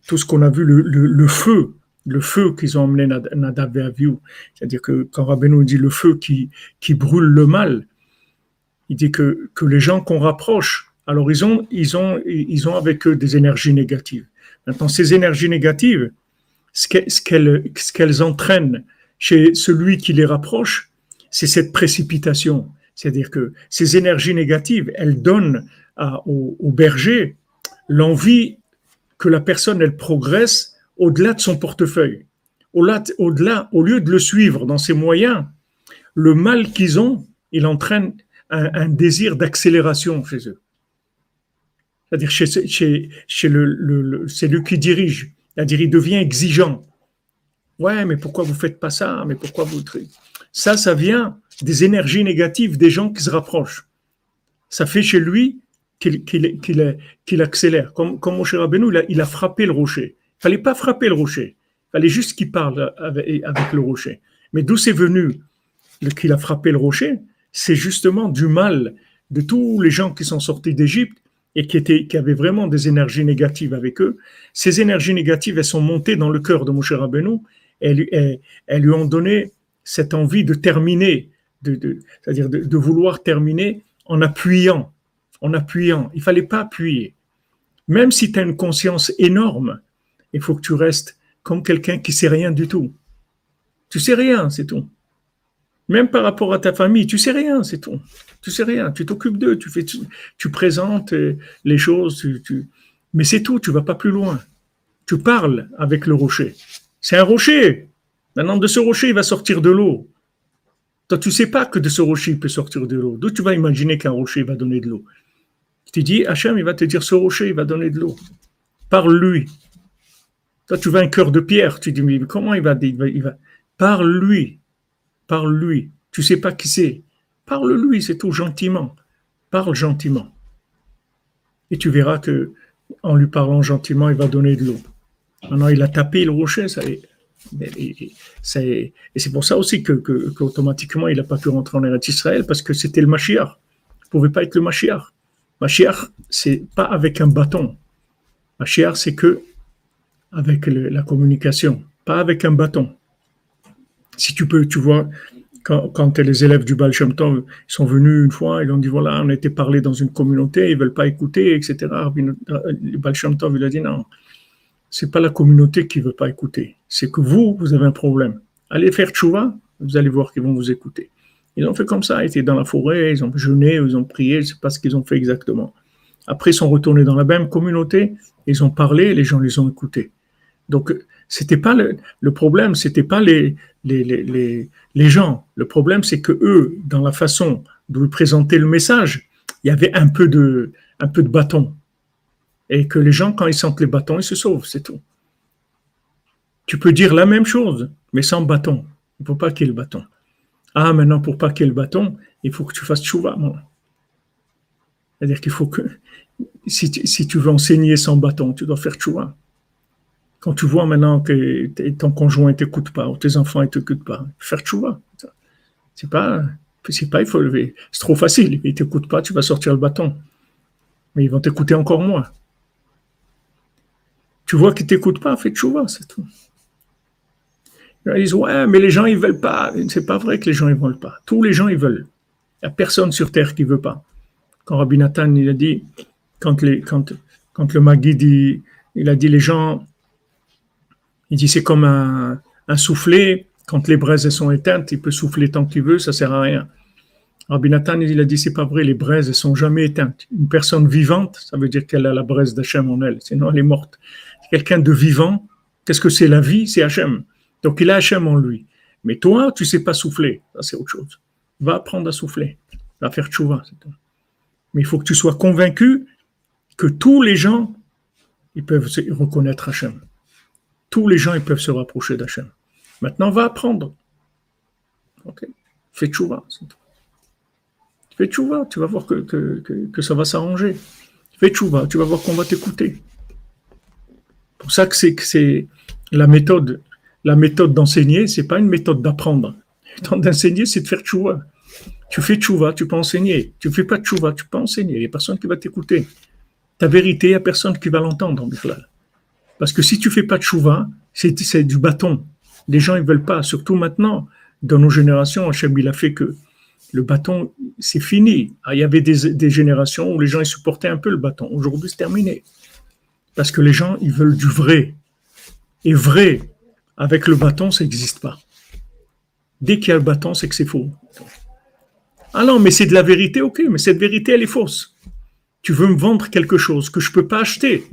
tout ce qu'on a vu, le, feu, le feu qu'ils ont emmené Nadav et Aviou, c'est-à-dire que quand Rabbi nous dit le feu qui, brûle le mal, il dit que, les gens qu'on rapproche, alors ils ont, ils, ont, avec eux des énergies négatives. Maintenant, ces énergies négatives, ce qu'elles entraînent chez celui qui les rapproche, c'est cette précipitation. C'est-à-dire que ces énergies négatives, elles donnent au, berger l'envie que la personne, elle progresse au-delà de son portefeuille. Au-delà, au lieu de le suivre dans ses moyens, le mal qu'ils ont, il entraîne un, désir d'accélération chez eux. C'est-à-dire chez, chez, le, lui qui dirige. C'est-à-dire il devient exigeant. Ouais, mais pourquoi vous faites pas ça? Mais pourquoi vous Ça, ça vient des énergies négatives des gens qui se rapprochent. Ça fait chez lui qu'il accélère. Comme, comme Moshe Rabbeinu, il a, il a frappé le rocher. Il fallait pas frapper le rocher. Il fallait juste qu'il parle avec, le rocher. Mais d'où c'est venu qu'il a frappé le rocher? C'est justement du mal de tous les gens qui sont sortis d'Égypte et qui, étaient, qui avaient vraiment des énergies négatives avec eux. Ces énergies négatives, elles sont montées dans le cœur de Moshe Rabbeinu. Elles, elles, elles lui ont donné cette envie de terminer, de, c'est-à-dire de, vouloir terminer en appuyant en appuyant. Il fallait pas appuyer. Même si tu as une conscience énorme, il faut que tu restes comme quelqu'un qui sait rien du tout. Tu sais rien, c'est tout. Même par rapport à ta famille, tu sais rien, c'est tout. Tu sais rien. Tu t'occupes d'eux, tu, présentes euh, les choses, mais c'est tout. Tu vas pas plus loin. Tu parles avec le rocher. C'est un rocher. Maintenant, de ce rocher, il va sortir de l'eau. Toi, tu sais pas que de ce rocher, il peut sortir de l'eau. D'où tu vas imaginer qu'un rocher va donner de l'eau? Tu dis, Hachem, il va te dire, ce rocher, il va donner de l'eau. Parle-lui. Toi, tu veux un cœur de pierre. Tu dis, mais comment il va, il va, il va... Parle-lui. Parle-lui. Tu sais pas qui c'est. Parle-lui, c'est tout, gentiment. Parle gentiment. Et tu verras que en lui parlant gentiment, il va donner de l'eau. Maintenant, il a tapé le rocher, ça et c'est pour ça aussi que, il n'a pas pu rentrer en Eretz Israël, parce que c'était le Mashiach. Il ne pouvait pas être le Mashiach. Mashiach, c'est pas avec un bâton. Mashiach, c'est que avec la communication, pas avec un bâton. Si tu peux, tu vois, quand, les élèves du Baal Shem Tov sont venus une fois, ils ont dit voilà, on a été parlé dans une communauté, ils veulent pas écouter, etc. Le Baal Shem Tov, il a dit non, c'est pas la communauté qui veut pas écouter, c'est que vous, vous avez un problème. Allez faire tchouva, vous allez voir qu'ils vont vous écouter. Ils ont fait comme ça, ils étaient dans la forêt, ils ont jeûné, ils ont prié, je sais pas ce qu'ils ont fait exactement. Après, ils sont retournés dans la même communauté, ils ont parlé, les gens les ont écoutés. Donc, c'était pas le, le problème, c'était pas les, gens. Le problème, c'est que eux, dans la façon de lui présenter le message, il y avait un peu de bâton. Et que les gens, quand ils sentent les bâtons, ils se sauvent, c'est tout. Tu peux dire la même chose, mais sans bâton. Il ne faut pas qu'il y ait le bâton. Ah, maintenant, pour pas qu'il y ait le bâton, il faut que tu fasses chouva. C'est-à-dire qu'il faut que, si tu, veux enseigner sans bâton, tu dois faire chouva. Quand tu vois maintenant que ton conjoint ne t'écoute pas, ou tes enfants ne t'écoutent pas, faire chouva. C'est pas, c'est pas, il faut lever. C'est trop facile. Ils ne t'écoutent pas, tu vas sortir le bâton. Mais ils vont t'écouter encore moins. Tu vois qu'ils ne t'écoutent pas, fais chouva, c'est tout. Ils disent, ouais, mais les gens, ils veulent pas. C'est pas vrai que les gens, ils veulent pas. Tous les gens, ils veulent. Il n'y a personne sur terre qui veut pas. Quand Rabbi Nathan, il a dit, quand, le Magui dit, il a dit, les gens, il dit, c'est comme un, un soufflet. Quand les braises sont éteintes, il peut souffler tant qu'il veut, ça sert à rien. Rabbi Nathan, il a dit, c'est pas vrai, les braises, elles sont jamais éteintes. Une personne vivante, ça veut dire qu'elle a la braise d'Hachem en elle, sinon elle est morte. Quelqu'un de vivant, qu'est-ce que c'est la vie? C'est Hachem. Donc il a Hachem en lui. Mais toi, tu sais pas souffler. Ça, c'est autre chose. Va apprendre à souffler. Va faire tchouva. Mais il faut que tu sois convaincu que tous les gens, ils peuvent reconnaître Hachem. Tous les gens, ils peuvent se rapprocher d'Hachem. Maintenant, va apprendre. Ok Fais tchouva. Fais tchouva. Tu vas voir que, que, ça va s'arranger. Fais tchouva. Tu vas voir qu'on va t'écouter. Pour ça que c'est la méthode la méthode d'enseigner, c'est pas une méthode d'apprendre. La méthode d'enseigner, c'est de faire tchouva. Tu fais tchouva, tu peux enseigner. Tu fais pas tchouva, tu peux enseigner. Il n'y a personne qui va t'écouter. Ta vérité, il n'y a personne qui va l'entendre, Parce que si tu fais pas tchouva, c'est du bâton. Les gens, ils veulent pas. Surtout maintenant, dans nos générations, Hachem, il a fait que le bâton, c'est fini. Ah, il y avait des, des, générations où les gens, ils supportaient un peu le bâton. Aujourd'hui, c'est terminé. Parce que les gens, ils veulent du vrai. Et vrai, avec le bâton, ça n'existe pas. Dès qu'il y a le bâton, c'est que c'est faux. Ah non, mais c'est de la vérité, ok, mais cette vérité, elle est fausse. Tu veux me vendre quelque chose que je ne peux pas acheter.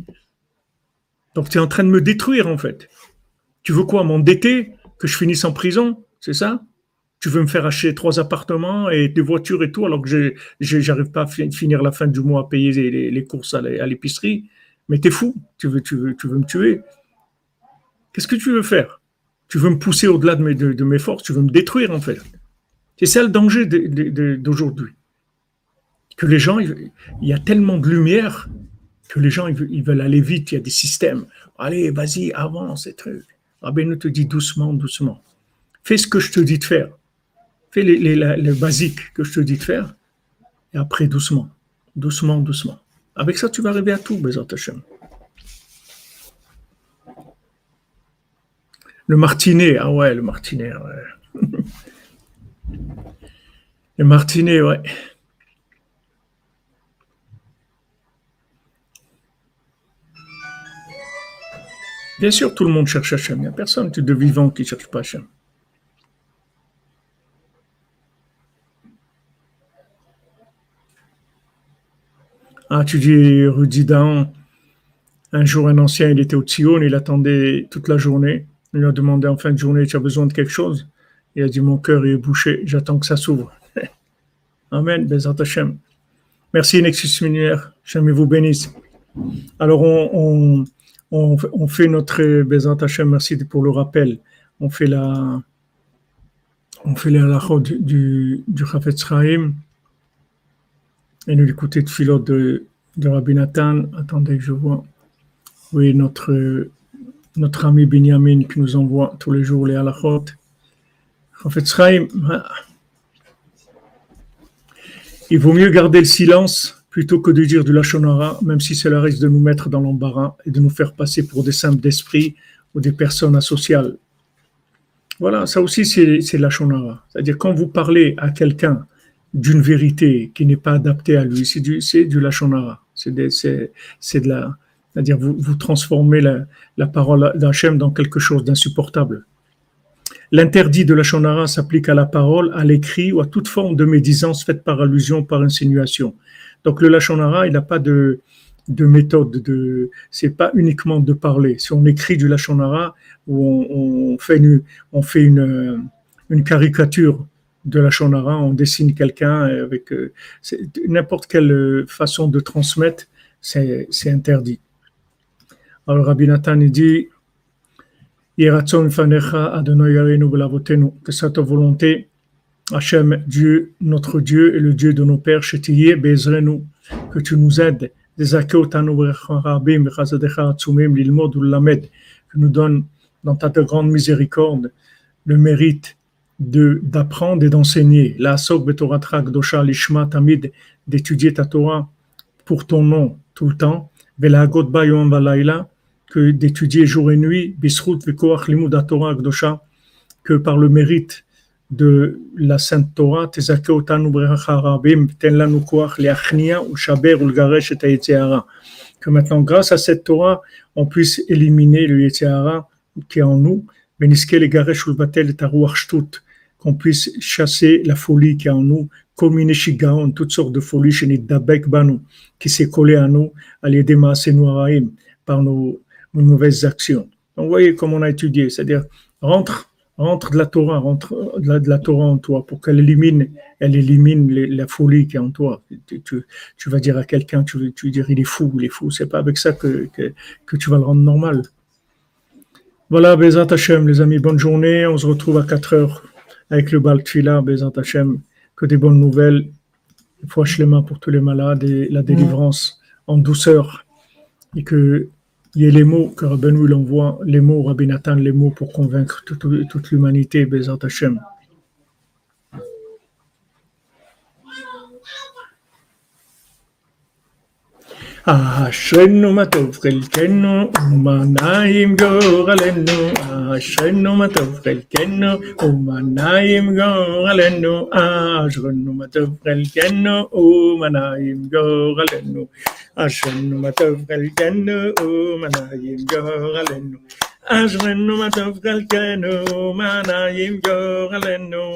Donc tu es en train de me détruire, en fait. Tu veux quoi, m'endetter Que je finisse en prison C'est ça? Tu veux me faire acheter trois appartements et des voitures et tout, alors que je n'arrive pas à finir la fin du mois à payer les, courses à l'épicerie? Mais t'es fou, tu veux, me tuer. Qu'est-ce que tu veux faire? Tu veux me pousser au-delà de mes, forces, tu veux me détruire en fait. C'est ça le danger d'aujourd'hui. Que les gens, il y a tellement de lumière que les gens ils veulent aller vite, il y a des systèmes. Allez, vas-y, avance, ces trucs. nous te dit doucement, doucement. Fais ce que je te dis de faire. Fais les, les, que je te dis de faire. Et après, doucement, doucement, doucement. Avec ça, tu vas arriver à tout, Bézat Hashem. Le martinet, ah ouais, le martinet, ouais. le martinet, ouais. Bien sûr, tout le monde cherche Hachem. Il n'y a personne de vivant qui ne cherche pas Hachem. Ah, tu dis Rudy un jour un ancien, il était au Tzion, il attendait toute la journée. Il lui a demandé en fin de journée, tu as besoin de quelque chose? Il a dit, mon cœur est bouché, j'attends que ça s'ouvre. Amen, Bezat Hashem. Merci Nexus Minière, jamais vous bénisse. Alors on, on, fait notre Bezat Hashem, merci pour le rappel. On fait la on fait la du, du, du et nous l'écouter de philo de, de Rabbi Nathan. Attendez que je vois. Oui, notre, notre ami Benjamin qui nous envoie tous les jours les halachot. Fait, il vaut mieux garder le silence plutôt que de dire du lachonara, même si cela risque de nous mettre dans l'embarras et de nous faire passer pour des simples d'esprit ou des personnes asociales. Voilà, ça aussi c'est lachonara. C'est-à-dire quand vous parlez à quelqu'un d'une vérité qui n'est pas adaptée à lui. C'est du, c'est du lachonara. C'est de, c'est, de la, c'est-à-dire vous, vous transformez la, la parole d'Hachem dans quelque chose d'insupportable. L'interdit de la shonara s'applique à la parole, à l'écrit ou à toute forme de médisance faite par allusion, par insinuation. Donc le lachonara, il n'a pas de, de méthode, de, c'est pas uniquement de parler. Si on écrit du lachonara ou on, on fait une, on fait une, une caricature de la shonara, on dessine quelqu'un avec euh, n'importe quelle euh, façon de transmettre, c'est interdit. Alors Rabbi Nathan dit que cette volonté, Hachem, Dieu, notre Dieu et le Dieu de nos pères, que tu nous aides, que nous donne dans ta grande miséricorde le mérite d'apprendre et d'enseigner. La dosha lishma tamid d'étudier ta Torah pour ton nom tout le temps. Vela godba yom valayla que d'étudier jour et nuit. Bisrut vekoach limud Torah dosha que par le mérite de la Sainte Torah, tezake otanu brecha rabim ten lanu koach leachnia ou shaber ou garesh et Que maintenant, grâce à cette Torah, on puisse éliminer le Yetzirah qui est en nous. Beniske le garesh ou batel et shtut qu'on puisse chasser la folie qui est en nous, comme une shigaon, toutes sortes de folies chez Dabek Banu, qui s'est collé à nous, à l'aider par nos, mauvaises actions. Donc, vous voyez comme on a étudié, c'est-à-dire, rentre, rentre de la Torah, rentre de la, de la Torah en toi, pour qu'elle élimine, elle élimine la folie qui est en toi. Tu, vas dire à quelqu'un, tu, vas dire, il est fou, il est fou. C'est pas avec ça que, que, tu vas le rendre normal. Voilà, Bezat Hashem, les amis, bonne journée. On se retrouve à 4 heures avec le Baltfila, Bezat Hashem, que des bonnes nouvelles, fois les mains pour tous les malades et la délivrance en douceur. Et que il y ait les mots que Rabbi nous envoie, les mots, Rabbi Nathan, les mots pour convaincre toute, l'humanité, Bezat Hashem. אשרנו מה טוב חלקנו ומה נעים גורלנו אשרנו מה טוב חלקנו ומה נעים גורלנו אשרנו מה טוב חלקנו ומה נעים גורלנו אשרנו מה טוב חלקנו ומה נעים גורלנו אשרנו מה טוב חלקנו ומה נעים גורלנו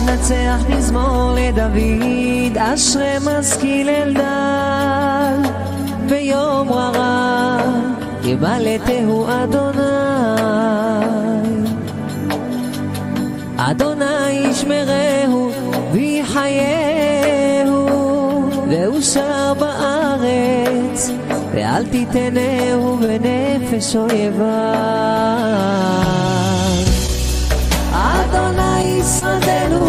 למנצח מזמור לדוד, אשרי משכיל אלדד, ביום ררה ימלטהו אדוני. אדוני ישמרהו ויחייהו, ואושר בארץ, ואל תיתנהו בנפש אויביו. אדוני ישרדנו